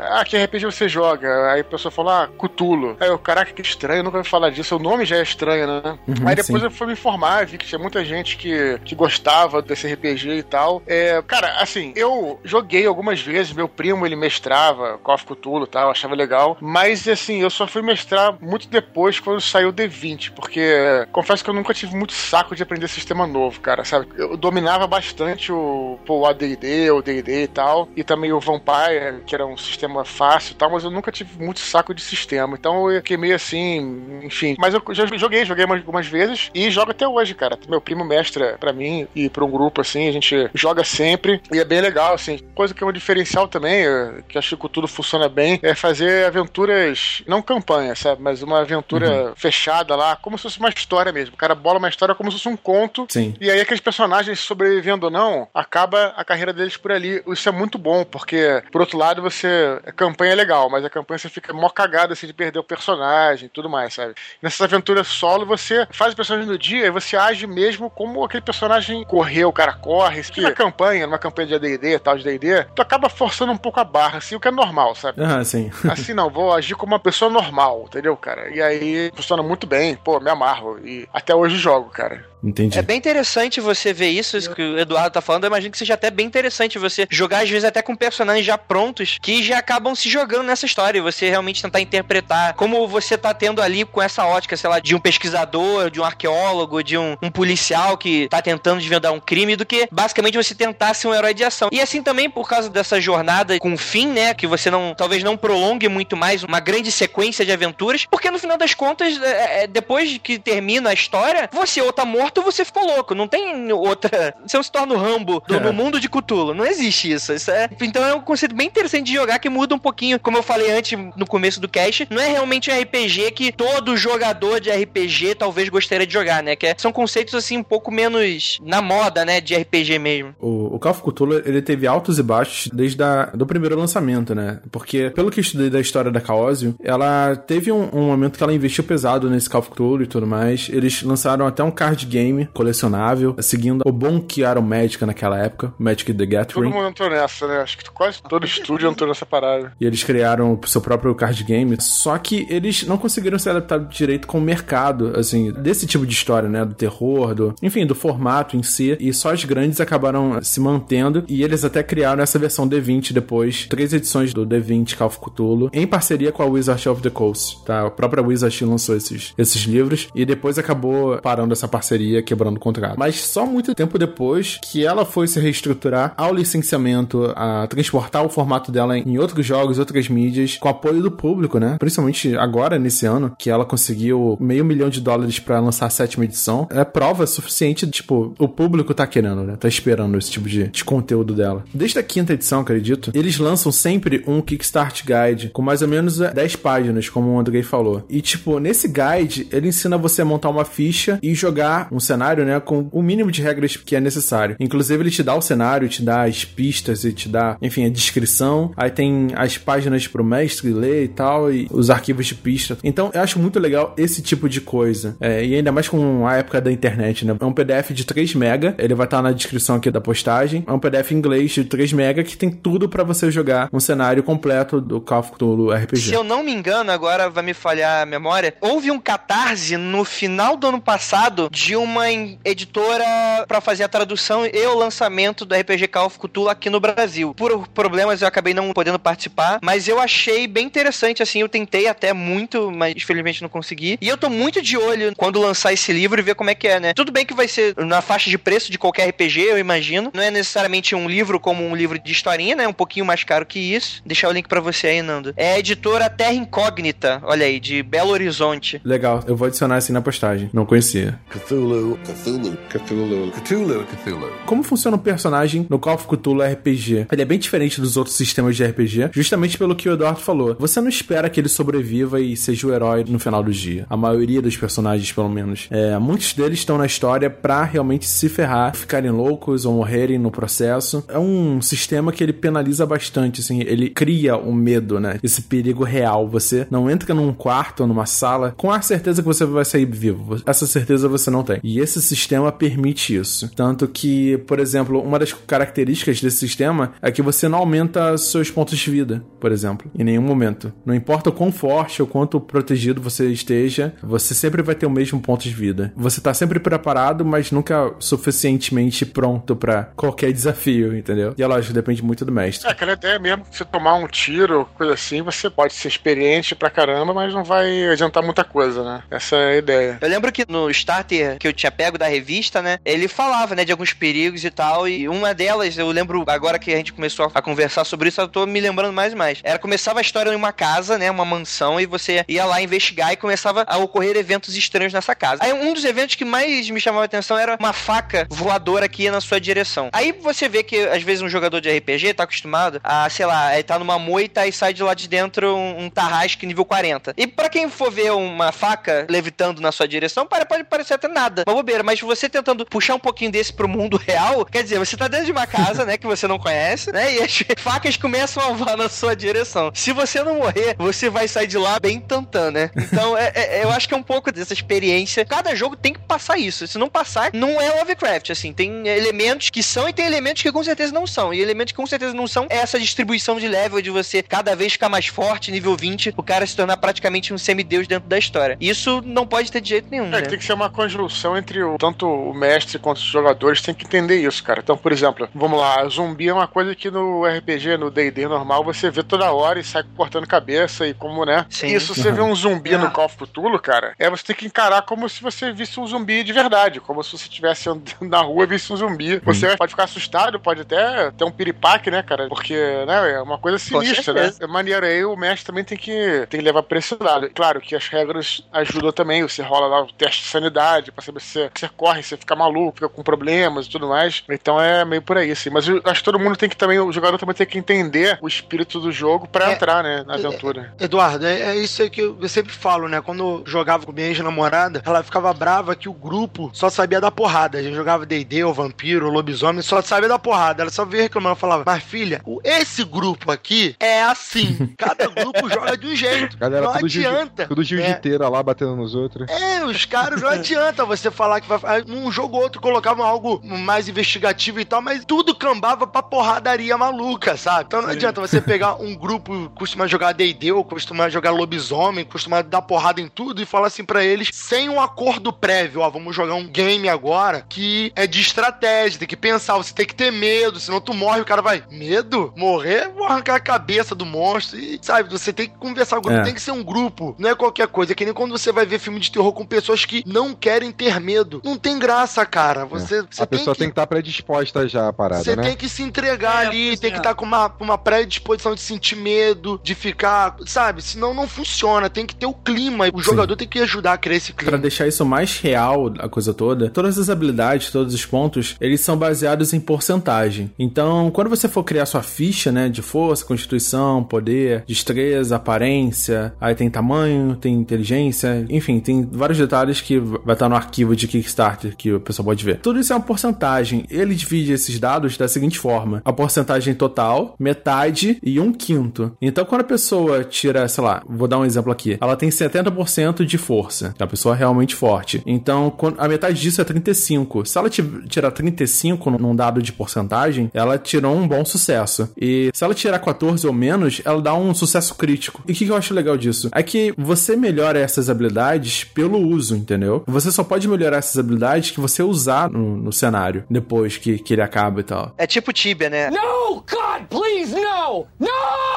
Ah, que RPG você joga? Aí a pessoa falou, ah, Cthulhu. Aí eu, caraca, que estranho, eu nunca ouvi falar disso, o nome já é estranho, né? Uhum, aí depois sim. eu fui me informar, vi que tinha muita gente que, que gostava desse RPG e tal. É, cara, assim, eu joguei algumas vezes, meu primo ele mestrava Call of Cthulhu e tal, achava legal, mas assim, eu só fui mestrar muito depois quando saiu o D20, porque confesso que eu nunca tive muito saco de aprender sistema novo, cara, sabe? Eu dominava bastante o, pô, o AD&D, o D&D e tal, e também o Vampire, que era um sistema fácil e tal, mas eu nunca tive muito saco de sistema, então eu fiquei meio assim, enfim. Mas eu já joguei, joguei umas- algumas vezes e jogo até hoje, cara. Meu primo mestra pra mim e pra um grupo assim, a gente joga sempre e é bem legal, assim. Coisa que é um diferencial também, que acho que tudo funciona bem, é fazer aventuras, não campanha, sabe? Mas uma aventura fechada lá, como se fosse uma história mesmo. O cara bola uma história como se fosse um conto. Sim. E aí aqueles personagens sobrevivendo ou não, acaba a carreira deles por ali. Isso é muito bom, porque, por outro lado, você. A campanha é legal, mas a campanha você fica mó cagada assim, de perder o personagem e tudo mais, sabe? Nessas aventuras solo, você faz o personagem do dia e você age mesmo como aquele personagem correu, o cara corre. Que na campanha, numa campanha de ADD, tal, de DD, tu acaba forçando um pouco a barra, assim, o que é normal, sabe? Aham, sim. Assim não, vou agir como uma pessoa normal, entendeu, cara? E aí funciona muito bem, pô, me amarro. E até hoje jogo, cara. Entendi. É bem interessante você ver isso, isso que o Eduardo tá falando. Eu imagino que seja até bem interessante você jogar, às vezes, até com personagens já prontos que já acabam se jogando nessa história. E você realmente tentar interpretar como você tá tendo ali com essa ótica, sei lá, de um pesquisador, de um arqueólogo, de um, um policial que tá tentando desvendar um crime, do que basicamente você tentar ser um herói de ação. E assim também, por causa dessa jornada com fim, né? Que você não talvez não prolongue muito mais uma grande sequência de aventuras, porque no final das contas, é, é, depois que termina a história, você ou tá morto ou você ficou louco. Não tem outra. Você não se torna o Rambo do, É. no mundo de Cthulhu. Não existe isso. isso é... Então é um conceito bem interessante de jogar que muda um pouquinho. Como eu falei antes no começo do cast, não é realmente um RPG que todo jogador de RPG talvez gostaria de jogar, né? Que é- são conceitos assim um pouco menos na moda, né? De RPG mesmo. O, o Call of Cthulhu, ele teve altos e baixos desde a, do primeiro lançamento, né? Porque, pelo que eu estudei da história da Chaosium, ela teve um, um momento que ela investiu pesado nesse Call of Cthulhu e tudo mais. Eles lançaram até um card game colecionável, seguindo o bom que era o Magic naquela época, Magic the Todo Gathering. mundo entrou nessa, né? Acho que quase todo estúdio entrou nessa parada. E eles criaram o seu próprio card game. Só que eles não conseguiram se adaptar direito com o mercado, assim, desse tipo de história, né? Do terror, do. Enfim, do formato em si. E só os grandes acabaram se mantendo. E eles até criaram essa versão D20 depois. Três edições do D20 Call of Cthulhu. Em parceria com a Wizard of the Coast. Tá? A própria Wizard lançou esses, esses livros. E depois acabou parando essa parceria, quebrando o contrato. Mas só muito tempo depois que ela foi se reestruturar ao licenciamento, a transportar o formato dela em outros jogos, outras mídias, com apoio do público, né? Principalmente agora, nesse ano, que ela conseguiu meio milhão de dólares pra lançar a sétima edição. É prova suficiente, tipo, o público tá querendo, né? Tá esperando esse tipo de, de conteúdo dela. Desde a quinta edição, acredito, eles lançam sempre um Kickstart Guide com mais ou menos 10 páginas, como o Andrei falou. E, tipo, nesse guide, ele ensina você a montar uma ficha e jogar um cenário, né, com o mínimo de regras que é necessário. Inclusive, ele te dá o cenário, te dá as pistas e te dá, enfim, a descrição. Aí tem as páginas pro mestre ler e tal, e os arquivos de pista. Então, eu acho muito legal esse tipo de coisa. É, e ainda mais com a época da internet, né? É um PDF de 3 mega, ele vai estar tá na descrição aqui da postagem. É um PDF em inglês de 3 mega que tem tudo para você jogar um cenário completo do Call of Cthulhu RPG. Se eu não me engano, agora vai me falhar a memória, houve um catarse no final do ano passado de uma editora para fazer a tradução e o lançamento do RPG Call of Cthulhu aqui no Brasil. Por problemas eu acabei não podendo participar, mas eu achei bem interessante, assim, eu tentei até muito, mas infelizmente não consegui. E eu tô muito de olho quando lançar esse livro e ver como é que é, né? Tudo bem que vai ser na faixa de preço de qualquer RPG, eu imagino. Não é necessariamente um livro como um livro de historinha, né? Um pouquinho mais caro que isso. Deixar o link para você aí, Nando. É a editora Terra Incógnita, olha aí, de Belo Horizonte. Legal, eu vou adicionar assim na postagem. Não conhecia. Cthulhu, Cthulhu, Cthulhu, Cthulhu, Cthulhu. Como funciona o personagem no Call of Cthulhu RPG? Ele é bem diferente dos outros sistemas de RPG, justamente pelo que o Eduardo falou. Você não espera que ele sobreviva e seja o herói no final do dia. A maioria dos personagens, pelo menos. É, muitos deles estão na história pra realmente se ferrar, ficarem loucos ou morrerem no processo. É um sistema que ele penaliza bastante, assim, ele cria o um medo, né? Esse perigo real. Você não entra num quarto ou numa sala com a certeza que você vai sair vivo. Essa certeza você não tem. E esse sistema permite isso. Tanto que, por exemplo, uma das características desse sistema é que você não aumenta seus pontos de vida, por exemplo, em nenhum momento. Não importa o quão forte ou quanto protegido você esteja, você sempre vai ter o mesmo ponto de vida. Você tá sempre preparado, mas nunca suficientemente pronto para qualquer desafio, entendeu? E é lógico, depende muito do mestre. É, aquela ideia mesmo que você tomar um tiro, coisa assim, você pode ser experiente pra caramba, mas não vai adiantar muita coisa, né? Essa é a ideia. Eu lembro que no starter que eu tinha pego da revista, né, ele falava, né, de alguns perigos e tal, e uma delas, eu lembro agora que a gente começou a conversar sobre isso, eu tô me lembrando mais e mais. Era começava a história em uma casa, né, uma mansão, e você ia lá investigar e começava a ocorrer eventos estranhos nessa casa. Aí um dos eventos que mais me chamava a atenção era uma faca voadora que ia na sua direção. Aí você vê que às vezes um jogador de RPG tá acostumado a, sei lá, ele tá numa moita e sai de lá de dentro um, um tarrasque nível 40. E para quem for ver uma faca levitando na sua direção, pode parecer até nada, uma bobeira, mas você tentando puxar um pouquinho desse pro mundo real, quer dizer, você tá dentro de uma casa, né, que você não conhece, né, e as facas começam a voar na sua direção. Se você não morrer, você vai sair de lá bem tantã, né? Então, é, é, eu acho que é um pouco dessa experiência. Cada jogo tem que passar isso. Se não passar, não é Lovecraft, assim. Tem elementos que são e tem elementos que com certeza não são. E elementos que com certeza não são é essa distribuição de level de você cada vez ficar mais forte, nível 20, o cara se tornar praticamente um semideus dentro da história. Isso não pode ter de jeito nenhum. É, né? tem que ser uma conjunção entre o, tanto o mestre quanto os jogadores, tem que entender isso, cara. Então, por exemplo, vamos lá, zumbi é uma coisa que no RPG, no D&D normal, você vê toda hora e sai cortando cabeça e como, né? Sim. Isso, você vê um zumbi no Call of Cthulhu, cara, é você tem que encarar como se você visse um zumbi de verdade, como se você estivesse andando na rua e visse um zumbi. Você pode ficar assustado, pode até ter um piripaque, né, cara? Porque, né, é uma coisa sinistra, né? É maneiro aí, o mestre também tem que, tem que levar pra esse lado. Claro que as regras ajudam também, você rola lá o teste de sanidade pra saber se você, você corre, você fica maluco, fica com problemas e tudo mais. Então é meio por aí, assim. Mas eu acho que todo mundo tem que também, o jogador também tem que entender o espírito do jogo pra É. entrar, né, na aventura. Eduardo, é, é isso aí que eu sempre falo, né? Quando eu jogava com minha ex-namorada, ela ficava brava que o grupo só sabia dar porrada. A gente jogava D&D, o vampiro, o lobisomem, só sabia dar porrada. Ela só via reclamando, ela falava, mas filha, o- esse grupo aqui é assim. Cada grupo joga de um jeito. Galera, não tudo, jiu- adianta. tudo É. jiu-jiteira lá batendo nos outros. É, os caras não adianta você falar que vai. ah, Um jogo ou outro colocavam algo mais investigativo e tal, mas tudo cambava pra porradaria maluca, sabe? Então não adianta você pegar um grupo costuma jogar DD ou costuma jogar lobisomem, costuma dar porrada em tudo e falar assim pra eles, sem um acordo prévio, ó, vamos jogar um game agora que é de estratégia, tem que pensar, você tem que ter medo, senão tu morre, o cara vai, medo? Morrer? Vou arrancar a cabeça do monstro e, sabe, você tem que conversar, o grupo É. tem que ser um grupo, não é qualquer coisa, é que nem quando você vai ver filme de terror com pessoas que não querem ter medo. Não tem graça, cara. Você, você a pessoa tem que estar predisposta já à parada, Você né? tem que se entregar É, ali, tem é. que estar com uma, com uma predisposição de sentir medo, de ficar, sabe? Senão não funciona, tem que ter o clima. O jogador tem que ajudar a criar esse Pra clima. deixar isso mais real, a coisa toda, todas as habilidades, todos os pontos, eles são baseados em porcentagem. Então, quando você for criar sua ficha, né, de força, constituição, poder, destreza, aparência, aí tem tamanho, tem inteligência, enfim, tem vários detalhes que vai estar no arquivo arquivo de Kickstarter que o pessoal pode ver. Tudo isso é uma porcentagem. Ele divide esses dados da seguinte forma: a porcentagem total, metade e um quinto. Então, quando a pessoa tira, sei lá, vou dar um exemplo aqui, ela tem 70% de força. É uma pessoa realmente forte. Então, a metade disso é 35. Se ela ti- tirar 35 num dado de porcentagem, ela tirou um bom sucesso. E se ela tirar 14 ou menos, ela dá um sucesso crítico. E o que que eu acho legal disso? É que você melhora essas habilidades pelo uso, entendeu? Você só pode melhorar essas habilidades que você usar no, no cenário, depois que, que ele acaba e tal. É tipo Tibia, né? No! God, please, no! No!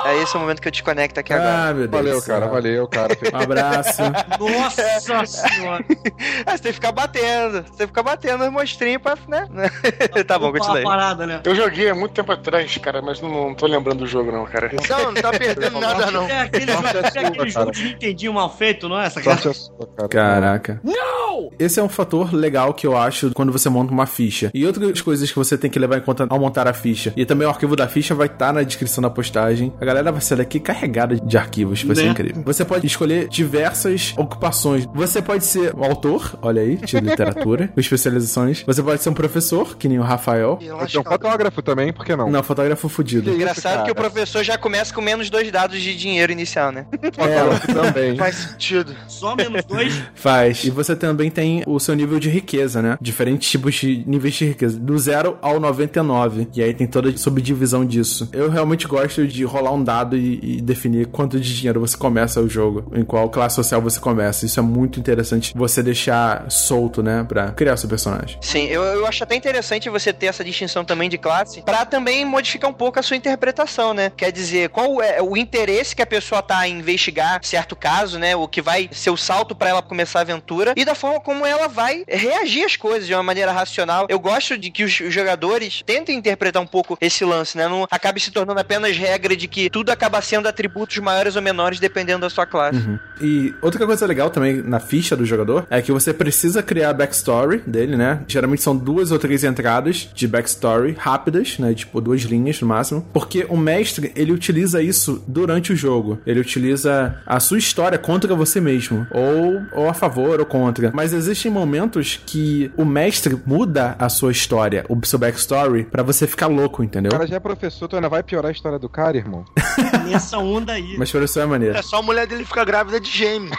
É esse o momento que eu desconecto aqui agora. Ah, meu Deus. Valeu, cara, valeu, cara. Um abraço. Nossa senhora. Ah, você tem que ficar batendo. Você tem que ficar batendo nos monstrinhos pra, né? tá bom, continua aí. parada, né? Eu joguei há muito tempo atrás, cara, mas não, não tô lembrando do jogo, não, cara. Não, não tá perdendo nada, não. É aquele, é aquele jogo cara. de Nintendinho mal feito, não é essa cara? Caraca. No! Esse é um fator legal que eu acho quando você monta uma ficha. E outras coisas que você tem que levar em conta ao montar a ficha. E também o arquivo da ficha vai estar na descrição da postagem. A galera vai sair daqui carregada de arquivos, vai ser Né? incrível. Você pode escolher diversas ocupações. Você pode ser um autor, olha aí, de literatura, com especializações. Você pode ser um professor, que nem o Rafael. E Pode ser um lascado. fotógrafo também, por que não? Não, fotógrafo fudido. Engraçado que o cara. professor já começa com menos dois dados de dinheiro inicial, né? Fotógrafo também. Faz sentido. Só menos dois? Faz. E você também tem o seu nível de riqueza, né? Diferentes tipos de níveis de riqueza. Do 0 ao 99. E aí tem toda a subdivisão disso. Eu realmente gosto de rolar um dado e, e definir quanto de dinheiro você começa o jogo. Em qual classe social você começa. Isso é muito interessante você deixar solto, né? Pra criar seu personagem. Sim, eu, eu acho até interessante você ter essa distinção também de classe pra também modificar um pouco a sua interpretação, né? Quer dizer, qual é o interesse que a pessoa tá em investigar certo caso, né? O que vai ser o salto pra ela começar a aventura e da forma como ela vai reagir às coisas de uma maneira racional. Eu gosto de que os jogadores tentem interpretar um pouco esse lance, né? Não acabe se tornando apenas regra de que tudo acaba sendo atributos maiores ou menores dependendo da sua classe. Uhum. E outra coisa legal também na ficha do jogador é que você precisa criar a backstory dele, né? Geralmente são duas ou três entradas de backstory rápidas, né? Tipo, duas linhas no máximo. Porque o mestre, ele utiliza isso durante o jogo. Ele utiliza a sua história contra você mesmo. Ou, ou a favor ou contra. Mas existem momentos que o mestre muda a sua história, o seu backstory, pra você ficar louco, entendeu? O cara já é professor, tu ainda vai piorar a história do cara, irmão? Nessa onda aí. Mas por isso é maneiro. É só a mulher dele ficar grávida de gêmeos.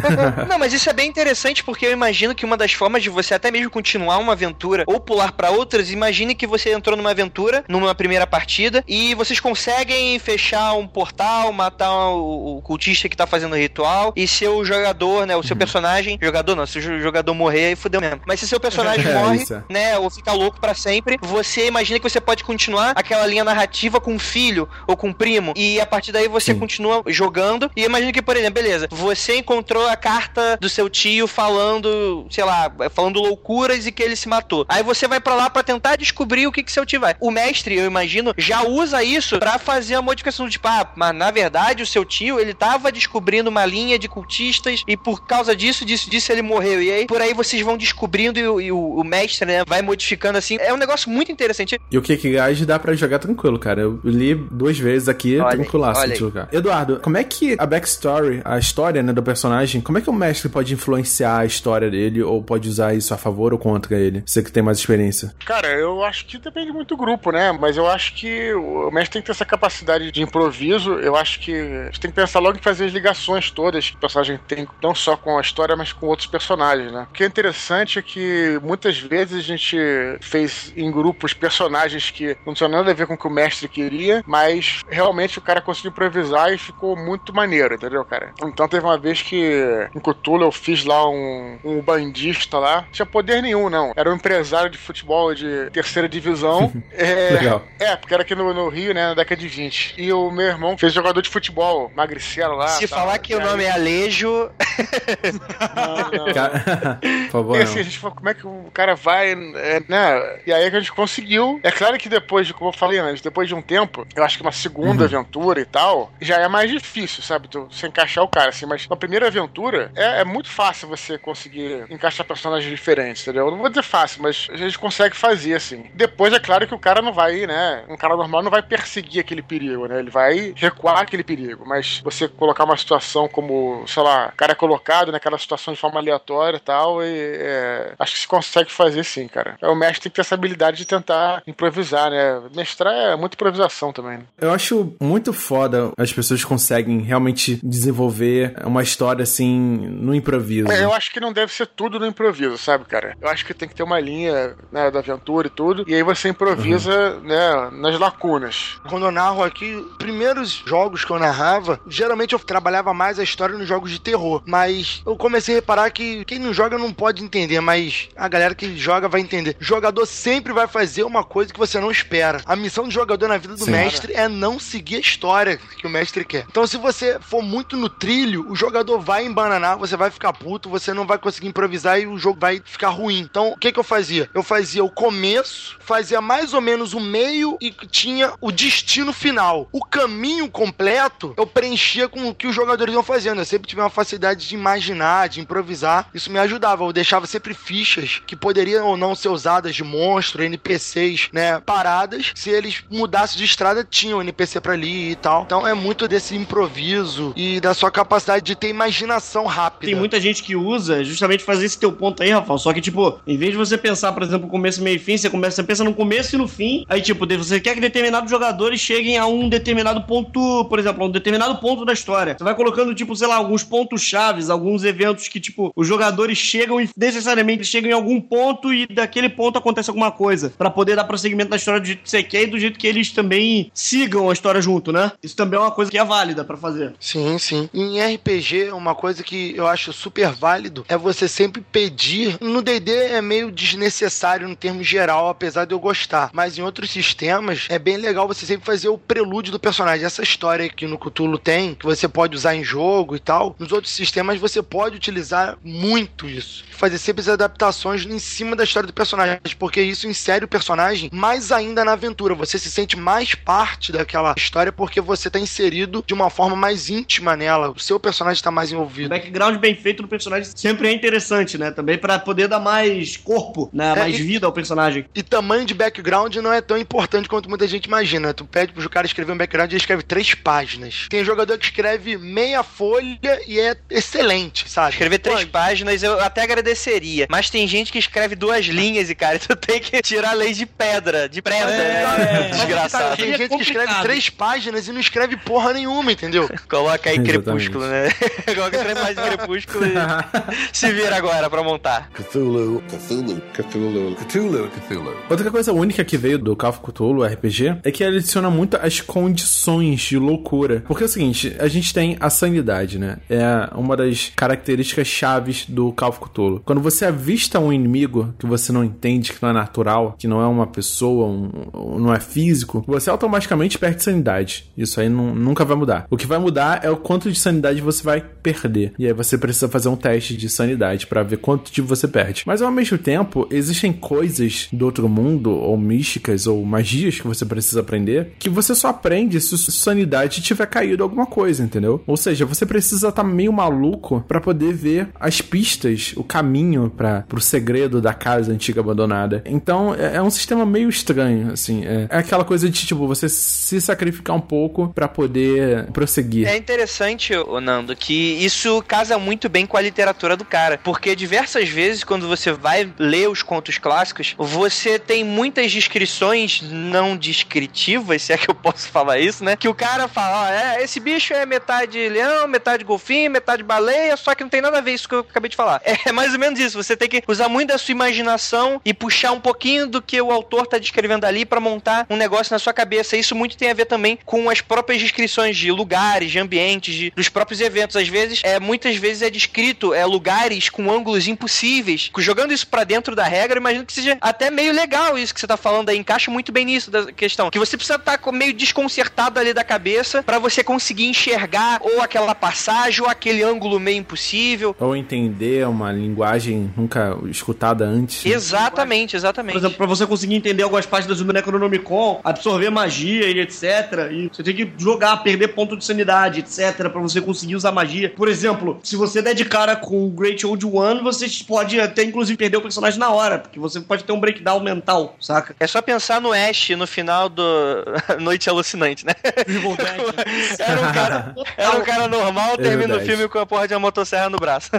Não, mas isso é bem interessante porque eu imagino que uma das formas de você até mesmo continuar uma aventura ou pular pra outras, imagine que você entrou numa aventura, numa primeira partida, e vocês conseguem fechar um portal, matar o, o cultista que tá fazendo o ritual, e seu jogador, né, o seu personagem, jogador não, se o morrer, aí fudeu mesmo. Mas se seu personagem É, morre, isso é. né, ou fica louco pra sempre, você imagina que você pode continuar aquela linha narrativa com um filho ou com um primo, e a partir daí você Sim. continua jogando, e imagina que, por exemplo, beleza, você encontrou a carta do seu tio falando, sei lá, falando loucuras e que ele se matou. Aí você vai pra lá pra tentar descobrir o que que seu tio vai. O mestre, eu imagino, já usa isso pra fazer a modificação do tipo, ah, mas na verdade o seu tio, ele tava descobrindo uma linha de cultistas e por causa disso, disso, disso ele morreu. E aí por aí vocês vão descobrindo e, o- e o, o mestre, né, vai modificando assim. É um negócio muito interessante. E o Kickguide dá pra jogar tranquilo, cara. Eu li duas vezes aqui, Olha tranquilaço de jogar. Eduardo, como é que a backstory, a história, né, do personagem, como é que o mestre pode influenciar a história dele ou pode usar isso a favor ou contra ele? Você que tem mais experiência. Cara, eu acho que depende muito do grupo, né? Mas eu acho que o mestre tem que ter essa capacidade de improviso. Eu acho que a gente tem que pensar logo em fazer as ligações todas que o personagem tem, não só com a história, mas com outros personagens, né? O que é interessante é que muitas vezes a gente fez em grupos personagens que não tinham nada a ver com o que o mestre queria, mas realmente o cara conseguiu improvisar e ficou muito maneiro, entendeu, cara? Então teve uma vez que em Cthulhu eu fiz lá um, um bandista lá, não tinha poder nenhum, não. Era um empresário de futebol de terceira divisão. é, Legal. É, porque era aqui no, no Rio, né, na década de 20. E o meu irmão fez jogador de futebol, magricelo lá. Se tal. falar que o aí- nome é Alejo, Não, não. Cara, Por favor, E assim, a gente falou, como é que o cara vai, é, né? E aí que a gente conseguiu. É claro que depois, de, como eu falei antes, depois de um tempo, eu acho que uma segunda aventura e tal, já é mais difícil, sabe? Tu, você encaixar o cara, assim. Mas na primeira aventura, é, é muito fácil você conseguir encaixar personagens diferentes, entendeu? Eu não vou dizer fácil, mas a gente consegue fazer, assim. Depois, é claro que o cara não vai, né? Um cara normal não vai perseguir aquele perigo, né? Ele vai recuar aquele perigo. Mas você colocar uma situação como, sei lá, o cara é colocado naquela situação de forma aleatória, tal, e é, acho que se consegue fazer sim, cara. O mestre tem que ter essa habilidade de tentar improvisar, né? Mestrar é muita improvisação também. Né? Eu acho muito foda as pessoas conseguem realmente desenvolver uma história assim no improviso. É, eu acho que não deve ser tudo no improviso, sabe, cara? Eu acho que tem que ter uma linha né, da aventura e tudo, e aí você improvisa, uhum. né, nas lacunas. Quando eu narro aqui, primeiros jogos que eu narrava, geralmente eu trabalhava mais a história nos jogos de terror, mas eu comecei a reparar que quem não joga não pode entender, mas a galera que joga vai entender. O jogador sempre vai fazer uma coisa que você não espera. A missão do jogador na vida do Sim, mestre cara. é não seguir a história que o mestre quer. Então, se você for muito no trilho, o jogador vai embananar, você vai ficar puto, você não vai conseguir improvisar e o jogo vai ficar ruim. Então, o que, que eu fazia? Eu fazia o começo, fazia mais ou menos o meio e tinha o destino final. O caminho completo eu preenchia com o que os jogadores iam fazendo. Eu sempre tive uma facilidade de imaginar, de improvisar. Isso me ajudava. Eu deixava sempre fichas que poderiam ou não ser usadas de monstro, NPCs, né, paradas. Se eles mudassem de estrada, tinha um NPC pra ali e tal. Então é muito desse improviso e da sua capacidade de ter imaginação rápida. Tem muita gente que usa justamente fazer esse teu ponto aí, Rafael. Só que, tipo, em vez de você pensar, por exemplo, começo, meio e fim, você começa, você pensa no começo e no fim. Aí, tipo, você quer que determinados jogadores cheguem a um determinado ponto, por exemplo, a um determinado ponto da história. Você vai colocando, tipo, sei lá, alguns pontos chaves, alguns eventos que, tipo, os jogadores chegam e necessariamente chegam em algum ponto e daquele ponto acontece alguma coisa. para poder dar prosseguimento da história do jeito que você quer e do jeito que eles também sigam a história junto, né? Isso também é uma coisa que é válida para fazer. Sim, sim. Em RPG, uma coisa que eu acho super válido é você sempre pedir. No DD é meio desnecessário no termo geral, apesar de eu gostar. Mas em outros sistemas é bem legal você sempre fazer o prelúdio do personagem. Essa história que no Cthulhu tem, que você pode usar em jogo e tal, nos outros sistemas você pode utilizar muito isso. Fazer sempre as adaptações em cima da história do personagem, porque isso insere o personagem mais ainda na aventura. Você se sente mais parte daquela história porque você está inserido de uma forma mais íntima nela. O seu personagem está mais envolvido. O background bem feito do personagem sempre é interessante, né? Também para poder dar mais corpo, né? mais é, e, vida ao personagem. E tamanho de background não é tão importante quanto muita gente imagina. Tu pede pro cara escrever um background e ele escreve três páginas. Tem jogador que escreve meia folha e é excelente, sabe? Escrever três Pô, páginas eu até agradeceria. Mas tem gente que escreve duas linhas e, cara, tu tem que tirar leis de pedra, de pedra. É, é, Desgraçado. Tem gente que escreve três páginas e não escreve porra nenhuma, entendeu? Coloca aí Crepúsculo, né? Coloca três páginas de Crepúsculo e se vira agora pra montar. Cthulhu, Cthulhu, Cthulhu, Cthulhu, Cthulhu. Outra coisa única que veio do Call of Cthulhu RPG é que ele adiciona muito as condições de loucura. Porque é o seguinte, a gente tem a sanidade, né? É uma das características chaves do Call of Cthulhu. Quando você avista um inimigo que você não entende, que não é natural, que não é uma pessoa, um, não é físico, você automaticamente perde sanidade. Isso aí não, nunca vai mudar. O que vai mudar é o quanto de sanidade você vai perder. E aí você precisa fazer um teste de sanidade para ver quanto de você perde. Mas ao mesmo tempo, existem coisas do outro mundo, ou místicas, ou magias que você precisa aprender, que você só aprende se sua sanidade tiver caído alguma coisa, entendeu? Ou seja, você precisa estar tá meio maluco para poder ver as pistas, o caminho para pro segredo da casa antiga abandonada. Então, é, é um sistema meio estranho, assim. É, é, aquela coisa de, tipo, você se sacrificar um pouco para poder prosseguir. É interessante, Nando, que isso casa muito bem com a literatura do cara. Porque diversas vezes, quando você vai ler os contos clássicos, você tem muitas descrições não descritivas, se é que eu posso falar isso, né? Que o cara fala, ó, é, esse bicho é metade leão, metade golfinho, metade baleia, só que não tem nada a ver isso que eu acabei de falar. É mais ou menos isso. Você tem que usar muito da sua imaginação e puxar um pouquinho do que o autor tá descrevendo ali para montar um negócio na sua cabeça. Isso muito tem a ver também com as próprias descrições de lugares, de ambientes, de, dos próprios eventos. Às vezes, é, muitas vezes é descrito é, lugares com ângulos impossíveis. Jogando isso para dentro da regra, imagino que seja até meio legal isso que você tá falando aí. Encaixa muito bem nisso da questão. Que você precisa estar tá meio desconcertado ali da cabeça para você conseguir enxergar ou aquela passagem ou aquele ângulo meio impossível. Ou entender uma linguagem nunca escutada antes. Exatamente, exatamente. Por exemplo, pra você conseguir entender algumas páginas do Necronomicon, absorver magia e etc. E você tem que jogar, perder ponto de sanidade, etc. para você conseguir usar magia. Por exemplo, se você der de cara com o Great Old One, você pode até inclusive perder o personagem na hora, porque você pode ter um breakdown mental, saca? É só pensar no Ash no final do Noite Alucinante, né? era, um cara, era um cara normal, termina o filme com a porra de uma motosserra no braço.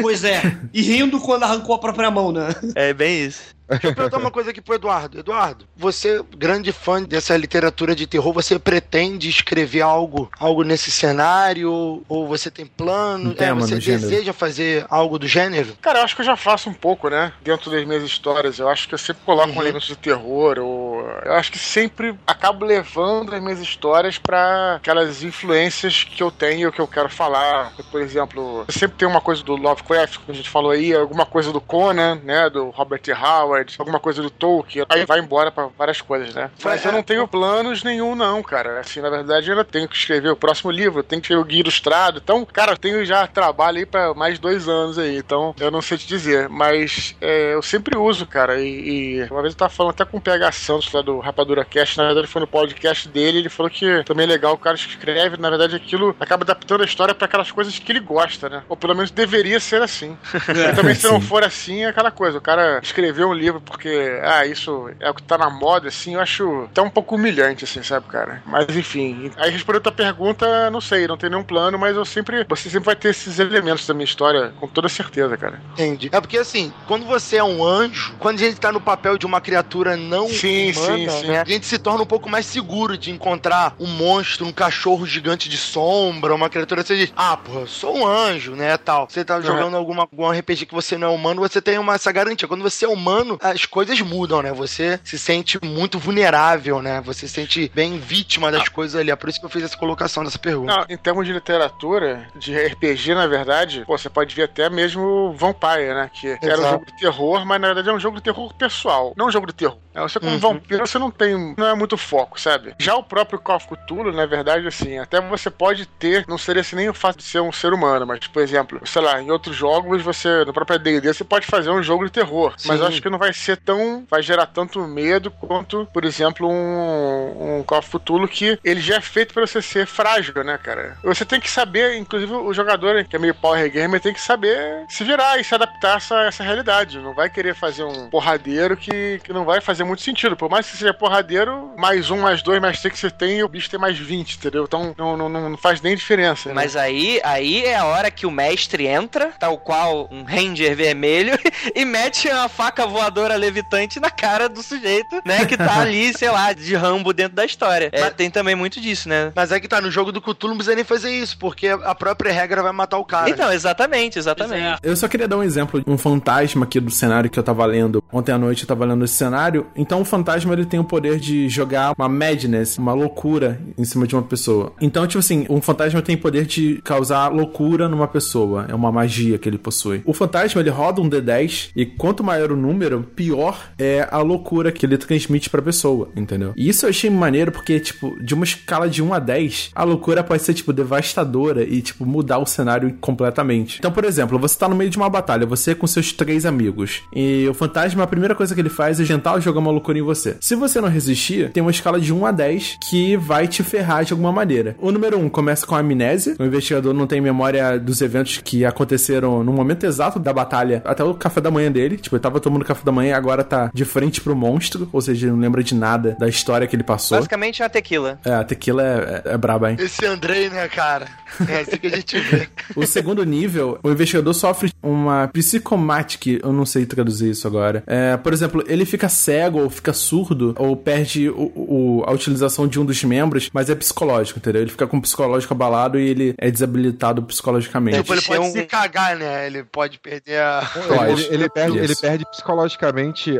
Pois é. E rindo quando arrancou a própria mão, né? É bem isso. Deixa eu perguntar uma coisa aqui pro Eduardo. Eduardo, você, grande fã dessa literatura de terror, você pretende escrever algo, algo nesse cenário? Ou você tem plano? Um É, tema você no gênero. deseja fazer algo do gênero? Cara, eu acho que eu já faço um pouco, né? Dentro das minhas histórias. Eu acho que eu sempre coloco Uhum. um elemento de terror. Ou... Eu acho que sempre acabo levando as minhas histórias pra aquelas influências que eu tenho, que eu quero falar. Por exemplo, eu sempre tem uma coisa do Lovecraft, que a gente falou aí, alguma coisa do Conan, né? Do Robert E. Howard, alguma coisa do Tolkien. Aí vai embora pra várias coisas, né? Mas eu não tenho planos nenhum, não, cara. Assim, na verdade, eu ainda tenho que escrever o próximo livro, tenho que escrever o guia ilustrado. Então, cara, eu tenho já trabalho aí pra mais dois anos aí. Então, eu não sei te dizer. Mas é, eu sempre uso, cara. E, e uma vez eu tava falando até com o PH Santos lá do Rapadura Cast. Na verdade, foi no podcast dele. Ele falou que também é legal o cara escreve. Na verdade, aquilo acaba adaptando a história pra aquelas coisas que ele gosta, né? Ou pelo menos deveria ser assim. E também, se não Sim. for assim, é aquela coisa. O cara escreveu um livro porque, ah, isso é o que tá na moda, assim, eu acho até um pouco humilhante, assim, sabe, cara? Mas enfim. Aí respondendo a tua pergunta, não sei, não tem nenhum plano, mas eu sempre. Você sempre vai ter esses elementos da minha história, com toda certeza, cara. Entendi. É porque assim, quando você é um anjo, quando a gente tá no papel de uma criatura não Sim, humana, sim, sim. né, a gente se torna um pouco mais seguro de encontrar um monstro, um cachorro gigante de sombra, uma criatura você diz, ah, porra, sou um anjo, né, tal. Você tá jogando alguma, algum RPG que você não é humano, você tem uma, essa garantia. Quando você é humano, as coisas mudam, né? Você se sente muito vulnerável, né? Você se sente bem vítima das coisas ali. É por isso que eu fiz essa colocação dessa pergunta. Não, em termos de literatura, de RPG, na verdade, pô, você pode ver até mesmo Vampire, né? Que era um Exato. jogo de terror, mas na verdade é um jogo de terror pessoal, não um jogo de terror. É, Você como Uhum. vampiro, você não tem. não é muito foco, sabe? Já o próprio Call of Cthulhu, na verdade, assim, até você pode ter, não seria assim nem o fato de ser um ser humano, mas, por exemplo, sei lá, em outros jogos, você, no próprio DD, você pode fazer um jogo de terror. Mas eu Sim. acho que não vai ser tão. vai gerar tanto medo quanto, por exemplo, um, um Call of Cthulhu que ele já é feito pra você ser frágil, né, cara? Você tem que saber, inclusive o jogador que é meio power gamer tem que saber se virar e se adaptar a essa, essa realidade. Não vai querer fazer um porradeiro que, que não vai fazer muito sentido. Por mais que seja porradeiro, mais um, mais dois, mais três que você tem, o bicho tem mais 20, entendeu? Então não, não, não faz nem diferença. né? Mas aí, aí é a hora que o mestre entra, tal qual um ranger vermelho, e mete uma faca voadora levitante na cara do sujeito, né? Que tá ali, sei lá, de rambo dentro da história. É, tem também muito disso, né? Mas é que tá, no jogo do Cthulhu não precisa nem fazer isso, porque a própria regra vai matar o cara. Então, exatamente, exatamente. Eu só queria dar um exemplo, um fantasma aqui do cenário que eu tava lendo. Ontem à noite eu tava lendo esse cenário. Então o fantasma ele tem o poder de jogar uma madness, uma loucura em cima de uma pessoa. Então, tipo assim, um fantasma tem poder de causar loucura numa pessoa. É uma magia que ele possui. O fantasma ele roda um D10 e quanto maior o número, pior é a loucura que ele transmite pra pessoa, entendeu? E isso eu achei maneiro porque, tipo, de uma escala de 1 a 10, a loucura pode ser, tipo, devastadora e, tipo, mudar o cenário completamente. Então, por exemplo, você tá no meio de uma batalha, você com seus três amigos, e o fantasma, a primeira coisa que ele faz é tentar jogar uma loucura em você. Se você não resistir, tem uma escala de 1 a 10 que vai te ferrar de alguma maneira. O número 1 começa com a amnésia, o investigador não tem memória dos eventos que aconteceram no momento exato da batalha, até o café da manhã dele. Tipo, ele tava tomando café da manhã e agora tá de frente pro monstro, ou seja, ele não lembra de nada da história que ele passou. Basicamente é uma tequila. É, a tequila é, é, é braba, hein? Esse Andrei, né, cara? É assim que a gente vê. O segundo nível, o investigador sofre uma psicomática, eu não sei traduzir isso agora. É, por exemplo, ele fica cego ou fica surdo ou perde o, o- a utilização de um dos membros, mas é psicológico, entendeu? Ele fica com o psicológico abalado e ele é desabilitado psicologicamente. Tipo, ele pode um- se cagar, né? Ele pode perder a. Ó, ele, ele perde, Isso. ele perde psicologicamente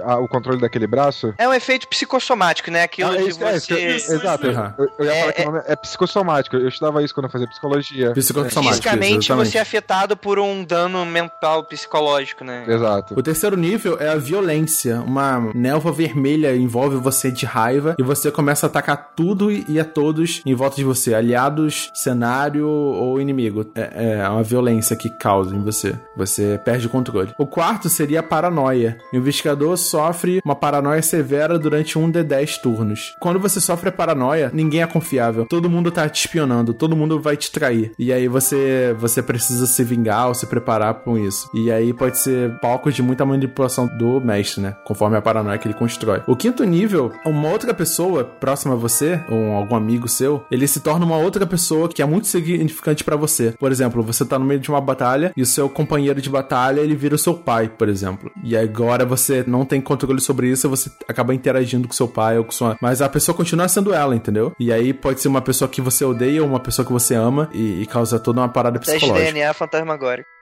a- o controle daquele braço. É um efeito psicossomático, né? Aquilo Ah, é de isso, é isso que eu- você. Exato. Eu, eu ia É, falar que é- o nome é psicossomático. Eu estudava isso quando eu fazia psicologia. Psicossomático, Fisicamente exatamente. você é afetado por um dano mental psicológico, né? Exato. O terceiro nível é a violência. Uma névoa vermelha envolve você de raiva e você começa a atacar tudo e a todos em volta de você, aliados, cenário ou inimigo. É, é uma violência que causa em você. Você perde o controle. O quarto seria a paranoia. O investigador sofre uma paranoia severa durante um de 10 turnos. Quando você sofre a paranoia, ninguém é confiável. Todo mundo tá te espionando, todo mundo vai te trair. E aí você, você precisa se vingar ou se preparar com isso. E aí pode ser palco de muita manipulação do mestre, né? Conforme a paranoia que ele constrói. O quinto nível, uma outra pessoa próxima a você, ou algum amigo seu, ele se torna uma outra pessoa que é muito significante para você. Por exemplo, você tá no meio de uma batalha e o seu companheiro de batalha, ele vira o seu pai, por exemplo. E agora você não tem controle sobre isso, você acaba interagindo com seu pai ou com sua... Mas a pessoa continua sendo ela, entendeu? E aí pode ser uma pessoa que você odeia ou uma pessoa que você ama e, e causa toda uma parada Teste psicológica. DNA fantasmagórico.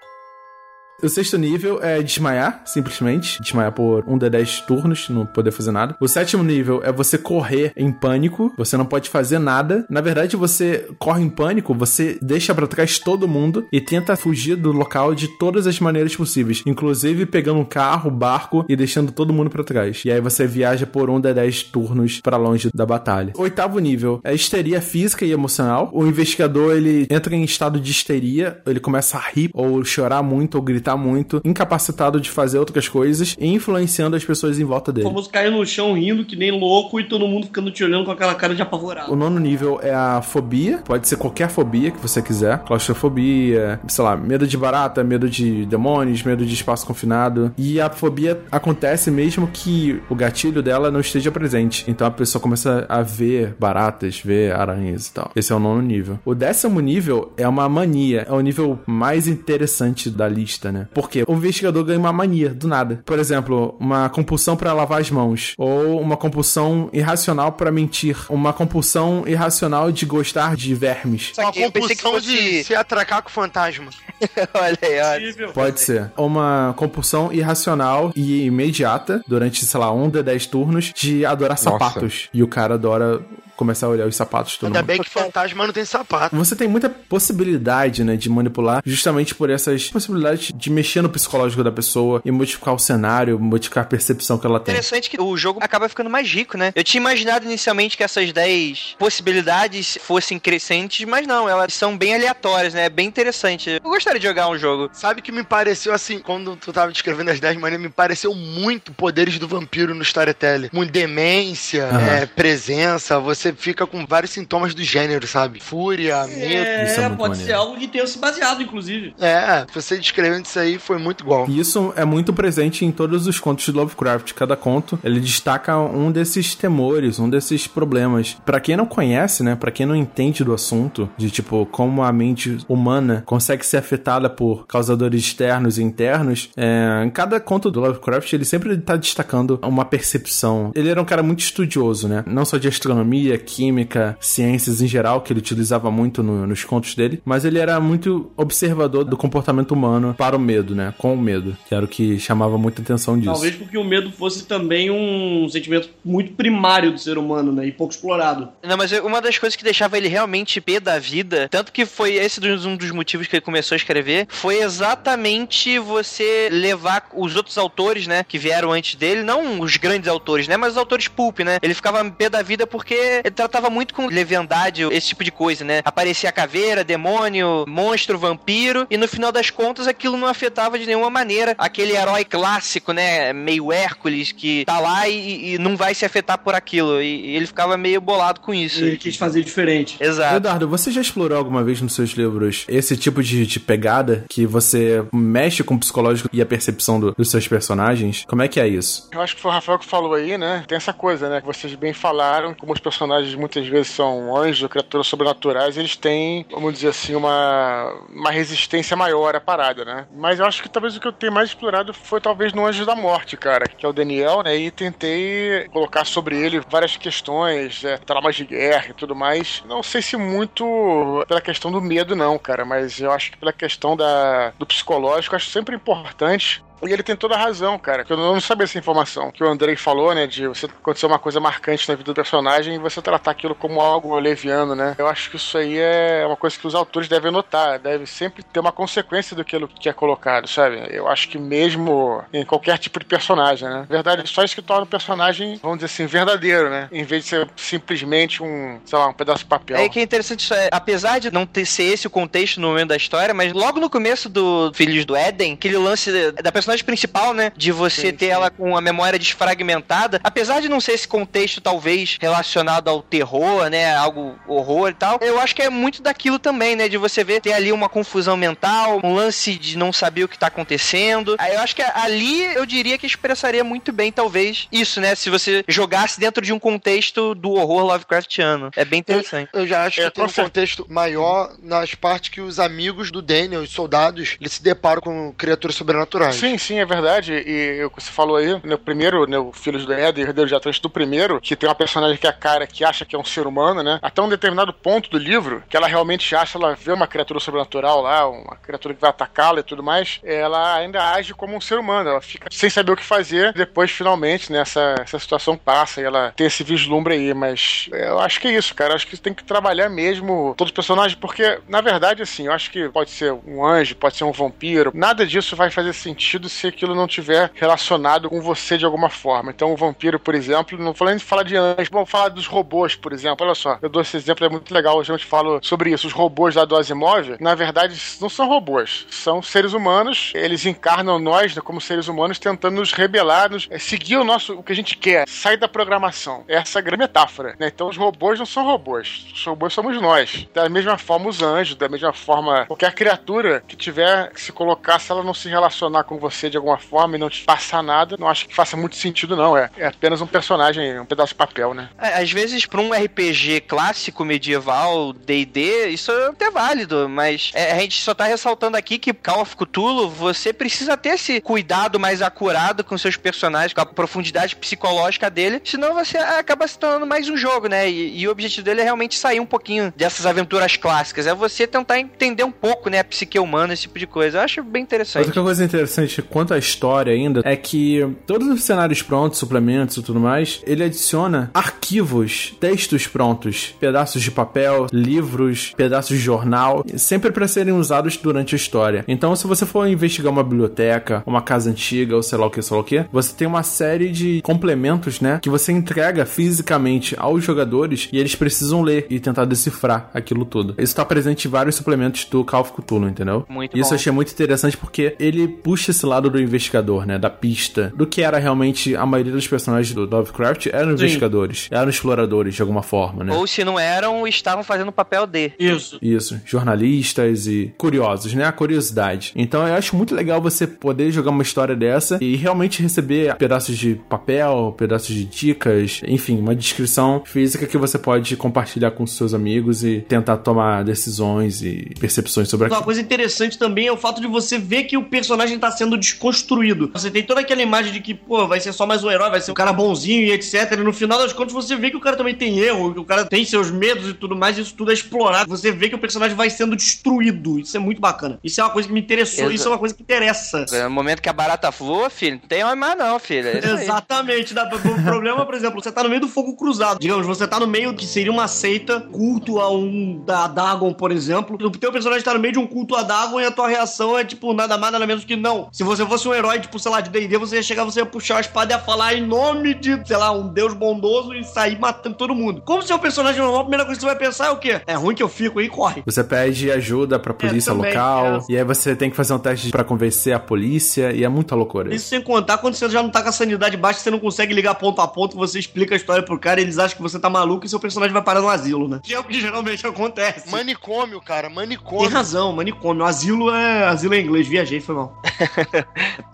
O sexto nível é desmaiar, simplesmente. Desmaiar por um de 10 turnos, não poder fazer nada. O sétimo nível é você correr em pânico. Você não pode fazer nada. Na verdade, você corre em pânico, você deixa pra trás todo mundo e tenta fugir do local de todas as maneiras possíveis. Inclusive pegando um carro, barco e deixando todo mundo pra trás. E aí você viaja por um de 10 turnos pra longe da batalha. O oitavo nível é histeria física e emocional. O investigador, ele entra em estado de histeria, ele começa a rir ou chorar muito ou gritar muito, incapacitado de fazer outras coisas e influenciando as pessoas em volta O dele. famoso cair no chão rindo que nem louco e todo mundo ficando te olhando com aquela cara de O apavorado. nono nível é a fobia, pode ser qualquer fobia que você quiser. Claustrofobia, sei lá, medo de barata, medo de demônios, medo de espaço confinado. E a fobia acontece mesmo que o gatilho dela não esteja presente. Então a pessoa começa a ver baratas, ver aranhas e tal. Esse é o nono nível. O décimo nível é uma mania, é o nível mais interessante da lista, né? Porque o investigador ganha uma mania do nada. Por exemplo, uma compulsão para lavar as mãos, ou uma compulsão irracional para mentir, uma compulsão irracional de gostar de vermes. Uma Eu pensei que compulsão fosse- de se atracar com fantasma. olha aí, olha. Pode ser. Uma compulsão irracional e imediata durante, sei lá, um de 10 turnos de adorar sapatos. E o cara adora começar a olhar os sapatos todo Ainda mundo. bem que fantasma não tem sapato. Você tem muita possibilidade, né, de manipular justamente por essas possibilidades de mexer no psicológico da pessoa e modificar o cenário, modificar a percepção que ela tem. Interessante que o jogo acaba ficando mais rico, né? Eu tinha imaginado inicialmente que essas 10 possibilidades fossem crescentes, mas não, elas são bem aleatórias, né? É bem interessante. Eu gostaria de jogar um jogo. Sabe que me pareceu assim, quando tu tava descrevendo as 10 maneiras, me pareceu muito poderes do vampiro no storytelling. Muito demência, Aham. é, presença, você fica com vários sintomas do gênero, sabe? Fúria, medo. É, Isso é muito pode maneiro. ser algo que tenha se baseado, inclusive. É, você descrevendo isso aí foi muito igual. E isso é muito presente em todos os contos de Lovecraft. Cada conto, ele destaca um desses temores, um desses problemas. Pra quem não conhece, né, Pra quem não entende do assunto, de tipo como a mente humana consegue ser afetada por causadores externos e internos, é, em cada conto do Lovecraft ele sempre tá destacando uma percepção. Ele era um cara muito estudioso, né? Não só de astronomia, química, ciências em geral, que ele utilizava muito no- nos contos dele, mas ele era muito observador do comportamento humano para o medo, né? Com o medo, que era o que chamava muita atenção disso. Talvez porque o medo fosse também um sentimento muito primário do ser humano, né? E pouco explorado. Não, mas uma das coisas que deixava ele realmente pé da vida, tanto que foi esse dos- um dos motivos que ele começou a escrever, foi exatamente você levar os outros autores, né, que vieram antes dele, não os grandes autores, né, mas os autores pulp, né? Ele ficava pé da vida porque ele tratava muito com leviandade, esse tipo de coisa, né? Aparecia caveira, demônio, monstro, vampiro, e no final das contas aquilo não afetava de nenhuma maneira aquele herói clássico, né, meio Hércules, que tá lá e, e não vai se afetar por aquilo. E, e ele ficava meio bolado com isso. Ele quis fazer diferente. Exato. Eduardo, você já explorou alguma vez nos seus livros esse tipo de, de pegada que você mexe com o psicológico e a percepção do- dos seus personagens? Como é que é isso? Eu acho que foi o Rafael que falou aí, né? Tem essa coisa, né? Que vocês bem falaram, como os personagens muitas vezes são anjos criaturas sobrenaturais, eles têm, vamos dizer assim, uma, uma resistência maior à parada, né? Mas eu acho que talvez o que eu tenho mais explorado foi talvez no Anjo da Morte, cara, que é o Daniel, né? E tentei colocar sobre ele várias questões, é, traumas de guerra e tudo mais. Não sei se muito pela questão do medo, não, cara, mas eu acho que pela questão da, do psicológico, acho sempre importante e ele tem toda a razão, cara. Eu não sabia essa informação. Que o Andrei falou, né? De você acontecer uma coisa marcante na vida do personagem e você tratar aquilo como algo leviano, né? Eu acho que isso aí é uma coisa que os autores devem notar. Deve sempre ter uma consequência do que é colocado, sabe? Eu acho que mesmo em qualquer tipo de personagem, né? Verdade, só isso que torna o personagem, vamos dizer assim, verdadeiro, né? Em vez de ser simplesmente um, sei lá, um pedaço de papel. É que é interessante isso, é, apesar de não ter ser esse o contexto no momento da história, mas logo no começo do Filhos do Éden, aquele lance da personagem personagem principal, né? De você Sim, ter sim. ela com a memória desfragmentada, apesar de não ser esse contexto talvez relacionado ao terror, né, algo horror e tal. Eu acho que é muito daquilo também, né, de você ver ter ali uma confusão mental, um lance de não saber o que tá acontecendo. Aí eu acho que ali eu diria que expressaria muito bem talvez isso, né, se você jogasse dentro de um contexto do horror Lovecraftiano. É bem interessante. Eu já acho É, que tem um certeza. contexto maior nas partes que os amigos do Daniel, os soldados, eles se deparam com criaturas sobrenaturais. Sim, sim, é verdade. E você falou aí, no primeiro, né, o Filhos do Éden, Herdeiro de Atlântico do primeiro, que tem uma personagem que é a cara que acha que é um ser humano, né? Até um determinado ponto do livro, que ela realmente acha, ela vê uma criatura sobrenatural lá, uma criatura que vai atacá-la e tudo mais, ela ainda age como um ser humano. Ela fica sem saber o que fazer. Depois, finalmente, né, essa, essa situação passa e ela tem esse vislumbre aí. Mas eu acho que é isso, cara. Eu acho que tem que trabalhar mesmo todos os personagens, porque, na verdade, assim, eu acho que pode ser um anjo, pode ser um vampiro. Nada disso vai fazer sentido se aquilo não tiver relacionado com você de alguma forma. Então, o vampiro, por exemplo, não falando de falar de anjos, vamos falar dos robôs, por exemplo. Olha só, eu dou esse exemplo, é muito legal. A gente fala sobre isso. Os robôs lá do Asimov, na verdade, não são robôs, são seres humanos. Eles encarnam nós, como seres humanos, tentando nos rebelar, nos, é, seguir o nosso, o que a gente quer, sair da programação. Essa é a grande metáfora. Né? Então, os robôs não são robôs. Os robôs somos nós. Da mesma forma, os anjos, da mesma forma, qualquer criatura que tiver que se colocar, se ela não se relacionar com você de alguma forma e não te passar nada, não acho que faça muito sentido, não. É, é apenas um personagem, um pedaço de papel, né? É, Às vezes, pra um RPG clássico, medieval, D&D, isso é até válido, mas é, a gente só tá ressaltando aqui que Call of Cthulhu, você precisa ter esse cuidado mais acurado com seus personagens, com a profundidade psicológica dele, senão você acaba se tornando mais um jogo, né? E, e o objetivo dele é realmente sair um pouquinho dessas aventuras clássicas, é você tentar entender um pouco, né, a psique humana, esse tipo de coisa. Eu acho bem interessante. Outra coisa interessante quanto à história ainda é que todos os cenários prontos, suplementos e tudo mais, ele adiciona arquivos, textos prontos, pedaços de papel, livros, pedaços de jornal, sempre para serem usados durante a história. Então, se você for investigar uma biblioteca, uma casa antiga ou sei lá o que, sei lá o que, você tem uma série de complementos, né, que você entrega fisicamente aos jogadores e eles precisam ler e tentar decifrar aquilo tudo. Isso tá presente em vários suplementos do Call of Cthulhu, entendeu? Muito Isso bom. eu achei muito interessante porque ele puxa esse lado do investigador, né? Da pista. Do que era realmente a maioria dos personagens do Lovecraft eram investigadores, eram exploradores de alguma forma, né? Ou se não eram, estavam fazendo o papel de. Isso. Isso, jornalistas e curiosos, né? A curiosidade. Então eu acho muito legal você poder jogar uma história dessa e realmente receber pedaços de papel, pedaços de dicas, enfim, uma descrição física que você pode compartilhar com seus amigos e tentar tomar decisões e percepções sobre Uma aquilo. coisa interessante também é o fato de você ver que o personagem tá sendo desconstruído. Você tem toda aquela imagem de que, pô, vai ser só mais um herói, vai ser um cara bonzinho e etc. E no final das contas você vê que o cara também tem erro, que o cara tem seus medos e tudo mais, e isso tudo é explorado. Você vê que o personagem vai sendo destruído. Isso é muito bacana. Isso é uma coisa que me interessou, Exa- isso é uma coisa que interessa. No momento que a barata voa, filho, não tem mais não, filho. É. Exatamente. Dá- O problema, por exemplo, você tá no meio do fogo cruzado. Digamos, você tá no meio que seria uma seita, culto a um da Dagon, por exemplo. O teu personagem tá no meio de um culto a Dagon e a tua reação é tipo nada mais nada menos que não. Se você fosse um herói, tipo, sei lá, de D&D, você ia chegar, você ia puxar a espada e ia falar em nome de, sei lá, um deus bondoso e sair matando todo mundo. Como seu personagem normal, a primeira coisa que você vai pensar é o quê? É ruim que eu fico aí, corre. Você pede ajuda pra polícia também, local, é. e aí você tem que fazer um teste pra convencer a polícia, e é muita loucura. Isso sem contar quando você já não tá com a sanidade baixa, você não consegue ligar ponto a ponto, você explica a história pro cara, eles acham que você tá maluco e seu personagem vai parar no asilo, né? Que é o que geralmente acontece. Manicômio, cara, Tem manicômio. razão, manicômio. Asilo é asilo é inglês, viajei, foi mal.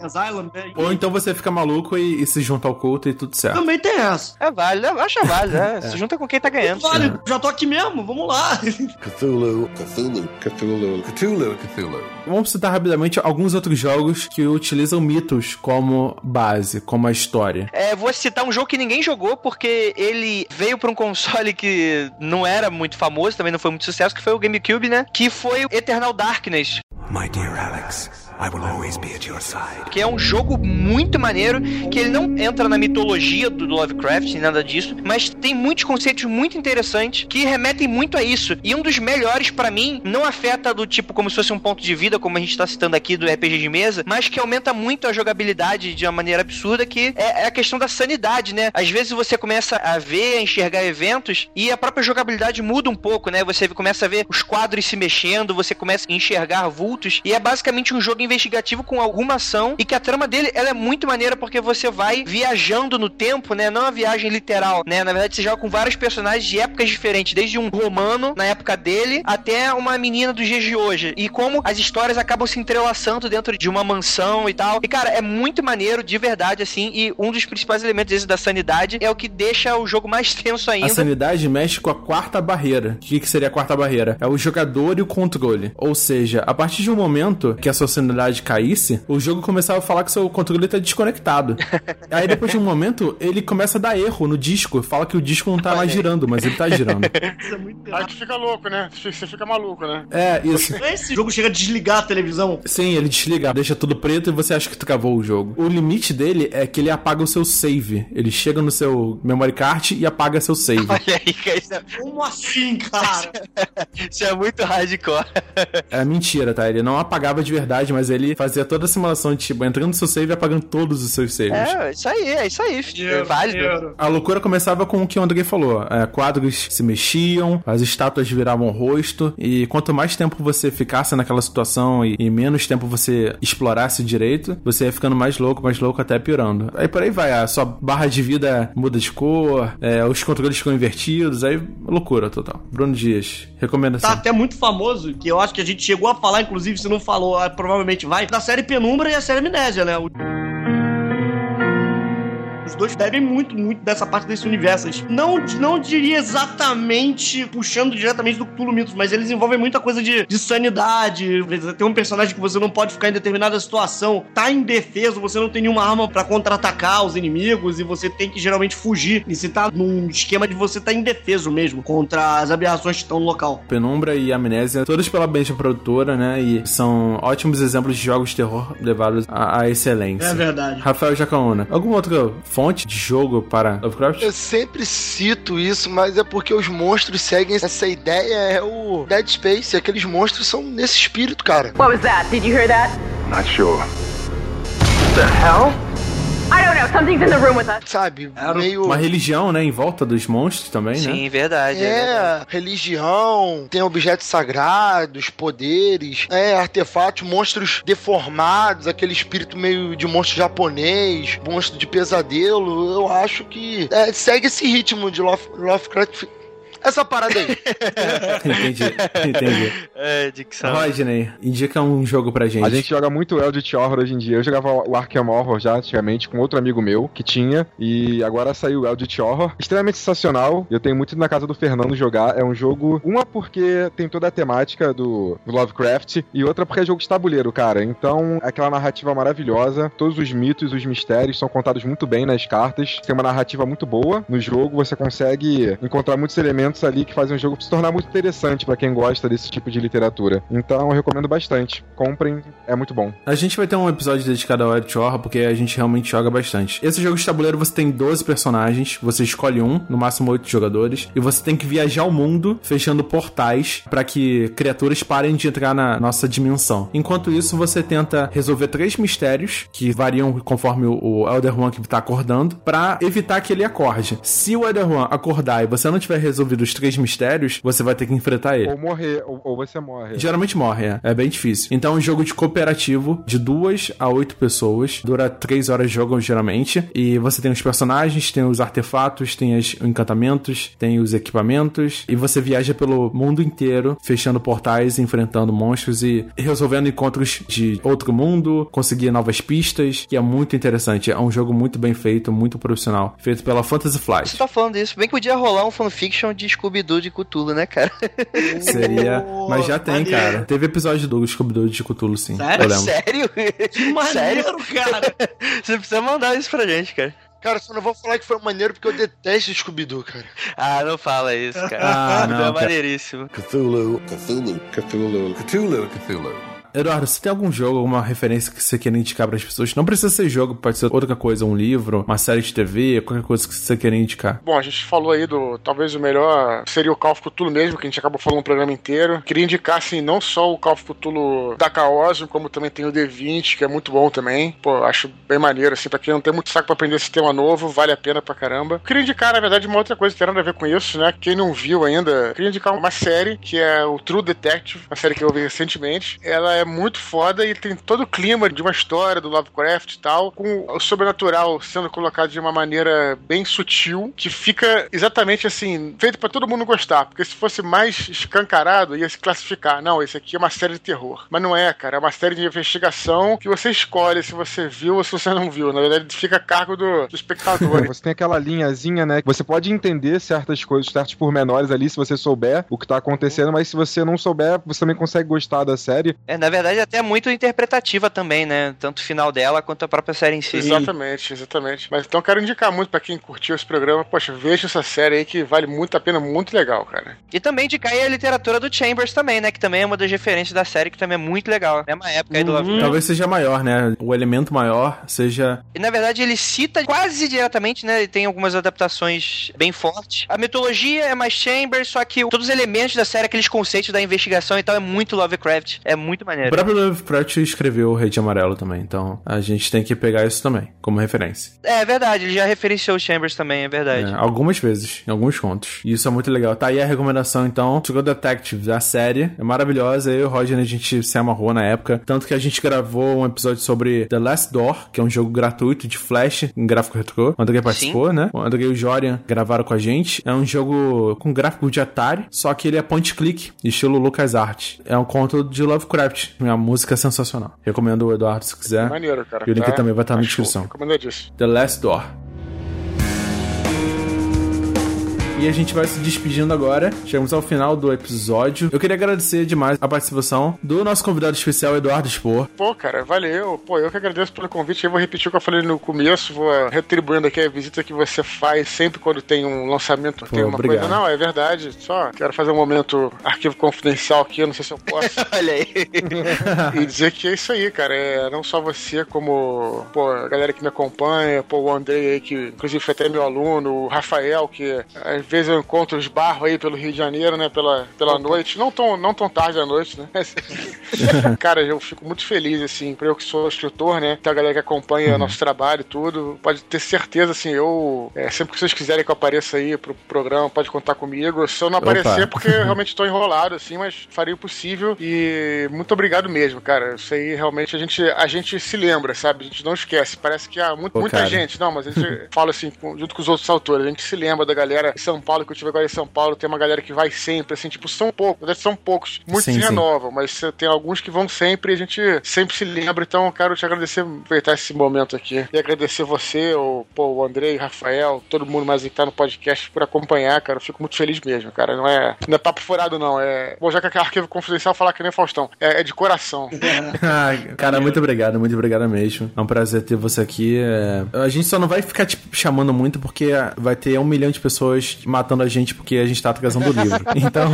Asylum, né? Ou então você fica maluco e, e se junta ao culto e tudo certo. Também tem essa. É válido, eu acho válido, né? Se junta com quem tá ganhando. Vale, já tô aqui mesmo, vamos lá. Cthulhu. Cthulhu. Cthulhu. Cthulhu. Cthulhu. Vamos citar rapidamente alguns outros jogos que utilizam mitos como base, como a história. É, vou citar um jogo que ninguém jogou porque ele veio pra um console que não era muito famoso, também não foi muito sucesso, que foi o GameCube, né? Que foi o Eternal Darkness, My dear Alex, I will always be at your side. que é um jogo muito maneiro, que ele não entra na mitologia do Lovecraft, nem nada disso, mas tem muitos conceitos muito interessantes que remetem muito a isso. E um dos melhores pra mim não afeta do tipo como se fosse um ponto de vida, como a gente tá citando aqui do RPG de mesa, mas que aumenta muito a jogabilidade de uma maneira absurda, que é, é a questão da sanidade, né? Às vezes você começa a ver, a enxergar eventos e a própria jogabilidade muda um pouco, né? Você começa a ver os quadros se mexendo, você começa a enxergar vultos e é basicamente um jogo investigativo com alguma ação e que a trama dele ela é muito maneira porque você vai viajando no tempo, né? Não a viagem literal, né? Na verdade, você joga com vários personagens de épocas diferentes, desde um romano na época dele até uma menina dos dias de hoje. E como as histórias acabam se entrelaçando dentro de uma mansão e tal. E cara, é muito maneiro de verdade assim, e um dos principais elementos desse da sanidade é o que deixa o jogo mais tenso ainda. A sanidade mexe com a quarta barreira. O que, que seria a quarta barreira? É o jogador e o controle. Ou seja, a partir de um momento que a sua sanidade caísse, o jogo começava a falar que seu controle tá desconectado. Aí depois de um momento, ele começa a dar erro no disco. Fala que o disco não tá mais girando, mas ele tá girando. Aí tu fica louco, né? Você fica maluco, né? É, isso. Esse jogo chega a desligar a televisão. Sim, ele desliga, deixa tudo preto e você acha que travou o jogo. O limite dele é que ele apaga o seu save. Ele chega no seu memory card e apaga seu save. Olha aí, cara, isso é, Como assim, cara? isso é muito hardcore. É mentira, tá? Ele não apagava de verdade, mas ele fazia toda a simulação de tipo, entrando no seu save e apagando todos os seus saves. É, isso aí, é isso aí. filho. É válido. A loucura começava com o que o André falou. É, quadros se mexiam, as estátuas viravam rosto, e quanto mais tempo você ficasse naquela situação e, e menos tempo você explorasse direito, você ia ficando mais louco, mais louco, até piorando. Aí por aí vai, a sua barra de vida muda de cor, é, os controles ficam invertidos, aí loucura total. Bruno Dias, Tá recomendação. até muito famoso, que eu acho que a gente chegou a falar, inclusive, se não falou, ah, provavelmente vai, da série Penumbra e a série Amnésia, né? O- Os dois devem muito, muito dessa parte desse universo. Não, não diria exatamente puxando diretamente do Cthulhu Mitos, mas eles envolvem muita coisa de, de sanidade. Tem um personagem que você não pode ficar em determinada situação, tá indefeso, você não tem nenhuma arma pra contra-atacar os inimigos e você tem que geralmente fugir. E você tá num esquema de você tá indefeso mesmo contra as aberrações que estão no local. Penumbra e Amnésia, todos pela Benja Produtora, né? E são ótimos exemplos de jogos de terror levados à, à excelência. É verdade. Rafael Jacaúna, alguma outra fonte de jogo para Lovecraft? Eu sempre cito isso, mas é porque os monstros seguem essa ideia. É o Dead Space. Aqueles monstros são nesse espírito, cara. What was that? Did you hear that? Not sure. The hell? I don't know. Something's in the room with us. Sabe? Meio. Uma religião, né? Em volta dos monstros também, né? Sim, verdade. é verdade. É, religião, tem objetos sagrados, poderes, é, artefatos, monstros deformados, aquele espírito meio de monstro japonês, monstro de pesadelo. Eu acho que é, segue esse ritmo de Lof- Lovecraft. Essa parada aí. entendi, entendi. É, dicção. Rodney, indica um jogo pra gente. A gente joga muito Eldritch Horror hoje em dia. Eu jogava o Arkham Horror já antigamente com outro amigo meu que tinha. E agora saiu o Eldritch Horror. Extremamente sensacional. Eu tenho muito ido na casa do Fernando jogar. É um jogo. Uma porque tem toda a temática do, do Lovecraft. E outra porque é jogo de tabuleiro, cara. Então, é aquela narrativa maravilhosa. Todos os mitos, os mistérios são contados muito bem nas cartas. Tem uma narrativa muito boa no jogo. Você consegue encontrar muitos elementos ali que fazem o jogo se tornar muito interessante pra quem gosta desse tipo de literatura. Então, eu recomendo bastante. Comprem, é muito bom. A gente vai ter um episódio dedicado ao Eldritch Horror, porque a gente realmente joga bastante. Esse jogo de tabuleiro você tem 12 personagens, você escolhe um, no máximo 8 jogadores, e você tem que viajar o mundo fechando portais para que criaturas parem de entrar na nossa dimensão. Enquanto isso, você tenta resolver três mistérios, que variam conforme o o Elder One que tá acordando, para evitar que ele acorde. Se o Elder One acordar e você não tiver resolvido os três mistérios, você vai ter que enfrentar ele. Ou morrer, ou, ou você morre. Geralmente morre, é. É bem difícil. Então é um jogo de cooperativo de duas a oito pessoas. Dura três horas de jogo, geralmente. E você tem os personagens, tem os artefatos, tem os encantamentos, tem os equipamentos. E você viaja pelo mundo inteiro, fechando portais, enfrentando monstros e resolvendo encontros de outro mundo, conseguir novas pistas, que é muito interessante. É um jogo muito bem feito, muito profissional. Feito pela Fantasy Você Flight. tá falando isso, bem que podia rolar um fanfiction de Scooby-Doo de Cthulhu, né, cara? Seria. Mas já tem, maneiro. cara. Teve episódio do Scooby-Doo de Cthulhu, sim. Sério? Sério? Que maneiro, cara. Você precisa mandar isso pra gente, cara. Cara, só não vou falar que foi maneiro porque eu detesto Scooby-Doo, cara. Ah, não fala isso, cara. Ah, não, é maneiríssimo. Cthulhu. Cthulhu. Cthulhu. Cthulhu. Cthulhu. Eduardo, você tem algum jogo, alguma referência que você queira indicar para as pessoas? Não precisa ser jogo, pode ser outra coisa, um livro, uma série de TV, qualquer coisa que você queira indicar. Bom, a gente falou aí do. Talvez o melhor seria o Call of Cthulhu mesmo, que a gente acabou falando no programa inteiro. Queria indicar, assim, não só o Call of Cthulhu da Chaosium, como também tem o D20, que é muito bom também. Pô, acho bem maneiro, assim, pra quem não tem muito saco pra aprender sistema novo, vale a pena pra caramba. Queria indicar, na verdade, uma outra coisa que tem nada a ver com isso, né? Quem não viu ainda, queria indicar uma série que é o True Detective, uma série que eu vi recentemente. Ela é muito foda e tem todo o clima de uma história do Lovecraft e tal, com o sobrenatural sendo colocado de uma maneira bem sutil, que fica exatamente assim, feito para todo mundo gostar. Porque se fosse mais escancarado, ia se classificar. Não, esse aqui é uma série de terror. Mas não é, cara. É uma série de investigação que você escolhe se você viu ou se você não viu. Na verdade, fica a cargo do, do espectador. Você tem aquela linhazinha, né? que Você pode entender certas coisas, certos pormenores ali, se você souber o que tá acontecendo, mas se você não souber, você também consegue gostar da série. É, na verdade, até muito interpretativa também, né? Tanto o final dela quanto a própria série em si. Exatamente, exatamente. Mas então quero indicar muito pra quem curtiu esse programa. Poxa, veja essa série aí que vale muito a pena, muito legal, cara. E também indicar aí a literatura do Chambers também, né? Que também é uma das referências da série, que também é muito legal. Mesma época aí do Lovecraft. Talvez seja maior, né? O elemento maior seja. E na verdade ele cita quase diretamente, né? Ele tem algumas adaptações bem fortes. A mitologia é mais Chambers, só que todos os elementos da série, aqueles conceitos da investigação e tal, é muito Lovecraft. É muito O maneiro. próprio Lovecraft escreveu o Rei de Amarelo também, então a gente tem que pegar isso também, como referência. É verdade, ele já referenciou o Chambers também, é verdade. É, algumas vezes, em alguns contos. E isso é muito legal. Tá aí a recomendação, então, To Go Detective, da série. É maravilhosa. Eu e o Roger, a gente se amarrou na época. Tanto que a gente gravou um episódio sobre The Last Door, que é um jogo gratuito de Flash, em gráfico retrô. O André participou, né? O André e o Jorian gravaram com a gente. É um jogo com gráfico de Atari, só que ele é point click, estilo LucasArts. É um conto de Lovecraft. A música é sensacional. Recomendo o Eduardo se quiser. Maneiro, cara. E o link Tá? também vai estar na Acho descrição. Recomendadíssimo. The Last Door. E a gente vai se despedindo agora. Chegamos ao final do episódio. Eu queria agradecer demais a participação do nosso convidado especial, Eduardo Spor. Pô, cara, valeu. Pô, eu que agradeço pelo convite. Eu vou repetir o que eu falei no começo, vou retribuindo aqui a visita que você faz sempre quando tem um lançamento, tem uma obrigado. coisa. Não, é verdade. Só quero fazer um momento arquivo confidencial aqui, eu não sei se eu posso. Olha aí. e dizer que é isso aí, cara. É não só você, como pô, a galera que me acompanha, pô, o Andrei aí, que inclusive foi até meu aluno, o Rafael, que às vezes eu encontro os barros aí pelo Rio de Janeiro, né? Pela, pela noite. Não tão, não tão tarde à noite, né? Cara, eu fico muito feliz, assim, pra eu que sou escritor, né? Tem a galera que acompanha Uhum. nosso trabalho e tudo. Pode ter certeza, assim, eu. é, sempre que vocês quiserem que eu apareça aí pro programa, pode contar comigo. Se eu não Opa. aparecer, é porque eu realmente tô enrolado, assim, mas farei o possível. E muito obrigado mesmo, cara. Isso aí realmente a gente, a gente se lembra, sabe? A gente não esquece. Parece que há muito, Pô, muita cara. gente. Não, mas a gente fala assim, junto com os outros autores. A gente se lembra da galera em São Paulo, que eu tive agora em São Paulo. Tem uma galera que vai sempre, assim, tipo, são poucos. Na verdade, são poucos. Muitos Sim, se sim. renovam, mas tem alguns que vão sempre e a gente sempre se lembra. Então, eu quero te agradecer, aproveitar esse momento aqui. E agradecer você, o, pô, o Andrei, o Rafael, todo mundo mais que tá no podcast por acompanhar, cara. Eu fico muito feliz mesmo, cara. Não é, não é papo furado, não. É. Bom, já que é arquivo confidencial, falar que nem Faustão. É, é de coração. Ah, Cara, muito obrigado, muito obrigado mesmo. É um prazer ter você aqui. é, A gente só não vai ficar tipo, chamando muito porque vai ter um milhão de pessoas matando a gente porque a gente tá atrasando o livro. Então,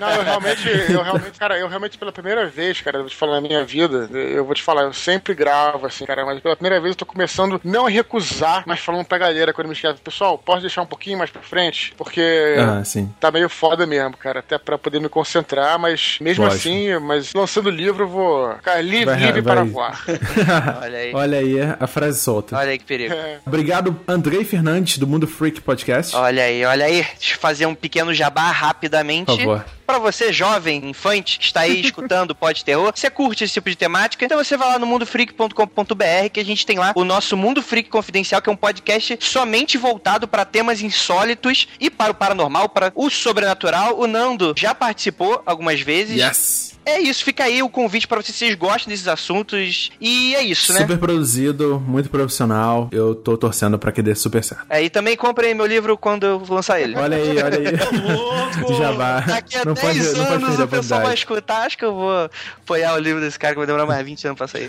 Não, eu realmente, eu realmente, cara, eu realmente pela primeira vez, cara, eu vou te falar na minha vida, eu vou te falar, eu sempre gravo, assim, cara, mas pela primeira vez eu tô começando não a recusar, mas falando pra galera quando me escreve, pessoal, posso deixar um pouquinho mais pra frente? Porque ah, sim. tá meio foda mesmo, cara, até pra poder me concentrar, mas mesmo Lógico. assim, mas lançando o livro eu vou ficar livre, Vai- livre vai- para voar. Olha aí. Olha aí a frase solta. Olha aí que perigo. É. Obrigado, Andrei Fernandes, do Mundo Freak Podcast. Olha aí, olha aí. Fazer um pequeno jabá rapidamente. Por favor. Pra você, jovem, infante, que está aí escutando o Pod Terror, você curte esse tipo de temática, então você vai lá no mundofreak.com.br que a gente tem lá o nosso Mundo Freak Confidencial, que é um podcast somente voltado para temas insólitos e para o paranormal, para o sobrenatural. O Nando já participou algumas vezes. Yes! É isso, fica aí o convite para vocês, vocês gostam desses assuntos. E é isso, né? Super produzido, muito profissional. Eu tô torcendo pra que dê super certo. É, e também comprem meu livro quando eu lançar ele. Olha aí, olha aí. Jabá. Daqui a Não 10 pode, não pode anos perder a o pessoal vai escutar. Acho que eu vou apoiar o livro desse cara que vai demorar mais 20 anos pra sair.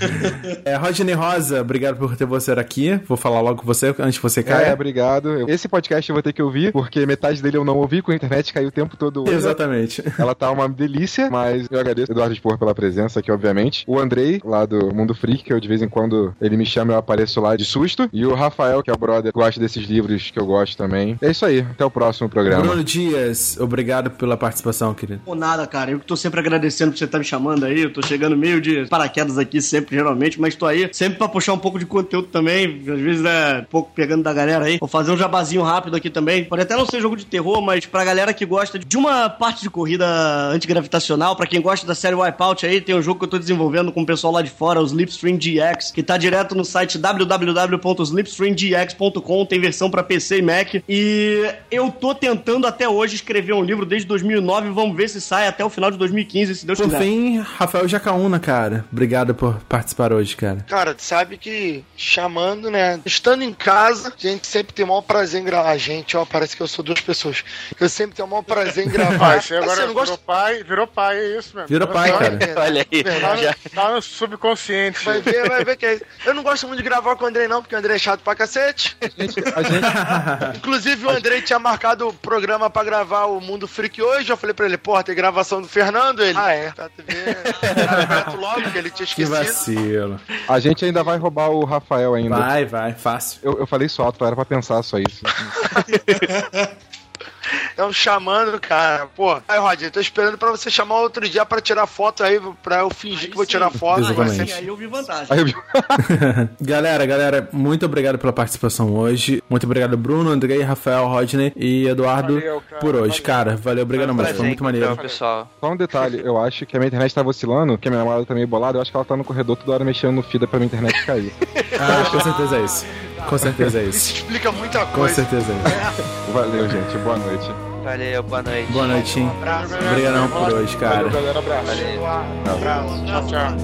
É, Rodney Rosa, obrigado por ter você aqui. Vou falar logo com você antes que você É, caia. obrigado. Eu- Esse podcast eu vou ter que ouvir, porque metade dele eu não ouvi, com a internet caiu o tempo todo. hoje. Exatamente. Ela tá uma delícia, mas eu agradeço Eduardo Spor pela presença aqui, obviamente. O Andrei, lá do Mundo Freak, que eu de vez em quando ele me chama, eu apareço lá de susto. E o Rafael, que é o brother, gosta desses livros que eu gosto também. É isso aí, até o próximo programa. Bruno Dias, obrigado pela participação, querido. Por nada, cara. Eu que tô sempre agradecendo por você estar me chamando aí. Eu tô chegando meio de paraquedas aqui sempre, geralmente, mas tô aí sempre pra puxar um pouco de conteúdo também. Às vezes é um pouco pegando da galera aí. Vou fazer um jabazinho rápido aqui também. Pode até não ser jogo de terror, mas pra galera que gosta de uma parte de corrida antigravitacional, pra quem gosta da da série Wipeout aí, tem um jogo que eu tô desenvolvendo com o pessoal lá de fora, o Slipstream GX, que tá direto no site www.slipstreamgx.com, tem versão pra PC e Mac. E eu tô tentando até hoje escrever um livro desde 2009, vamos ver se sai até o final de 2015, se Deus Por quiser. fim, Rafael Jacaúna, cara. Obrigado por participar hoje, cara. Cara, tu sabe que chamando, né? Estando em casa, a gente sempre tem o maior prazer em gravar. A gente, ó, parece que eu sou duas pessoas. Eu sempre tenho o maior prazer em gravar. Pai, você agora Assim, virou gosto... pai, virou pai, é isso mesmo. Virou pai, cara. Olha aí. Tá Já. tá no subconsciente. Vai ver, vai ver que é isso. Eu não gosto muito de gravar com o Andrei, não, porque o Andrei é chato pra cacete. A gente, Inclusive, o Andrei tinha marcado o programa pra gravar o Mundo Freak hoje. Eu falei pra ele, porra, tem gravação do Fernando? Ele, ah, é. Tá, tu vê. Aberto logo, que ele tinha Que esquecido. vacilo. a gente ainda vai roubar o Rafael ainda. Vai, vai, fácil. Eu, eu falei isso alto, era pra pensar só isso. Então, chamando, cara. Pô, aí, Rod, eu tô esperando pra você chamar outro dia pra tirar foto aí, pra eu fingir Aí que vou sim. tirar foto. Exatamente. Vai ser- aí eu vi vantagem. Aí eu vi- galera, galera, muito obrigado pela participação hoje. Muito obrigado, Bruno, Andrei, Rafael, Rodney e Eduardo Valeu, cara, por hoje. valeu. Cara, valeu, obrigado mesmo. Foi muito maneiro. então, pessoal. Só um detalhe, eu acho que a minha internet tá vacilando, que a minha namorada tá meio bolada, eu acho que ela tá no corredor toda hora mexendo no fida pra minha internet cair. Ah, com certeza é isso. Com certeza é Isso isso. explica muita Com coisa. certeza é isso. Valeu, gente, boa noite. Valeu, boa noite. Boa noite. hein? Um abraço. Obrigadão por hoje, cara. Valeu, galera. Abraço. Valeu. Um abraço. Tchau, tchau.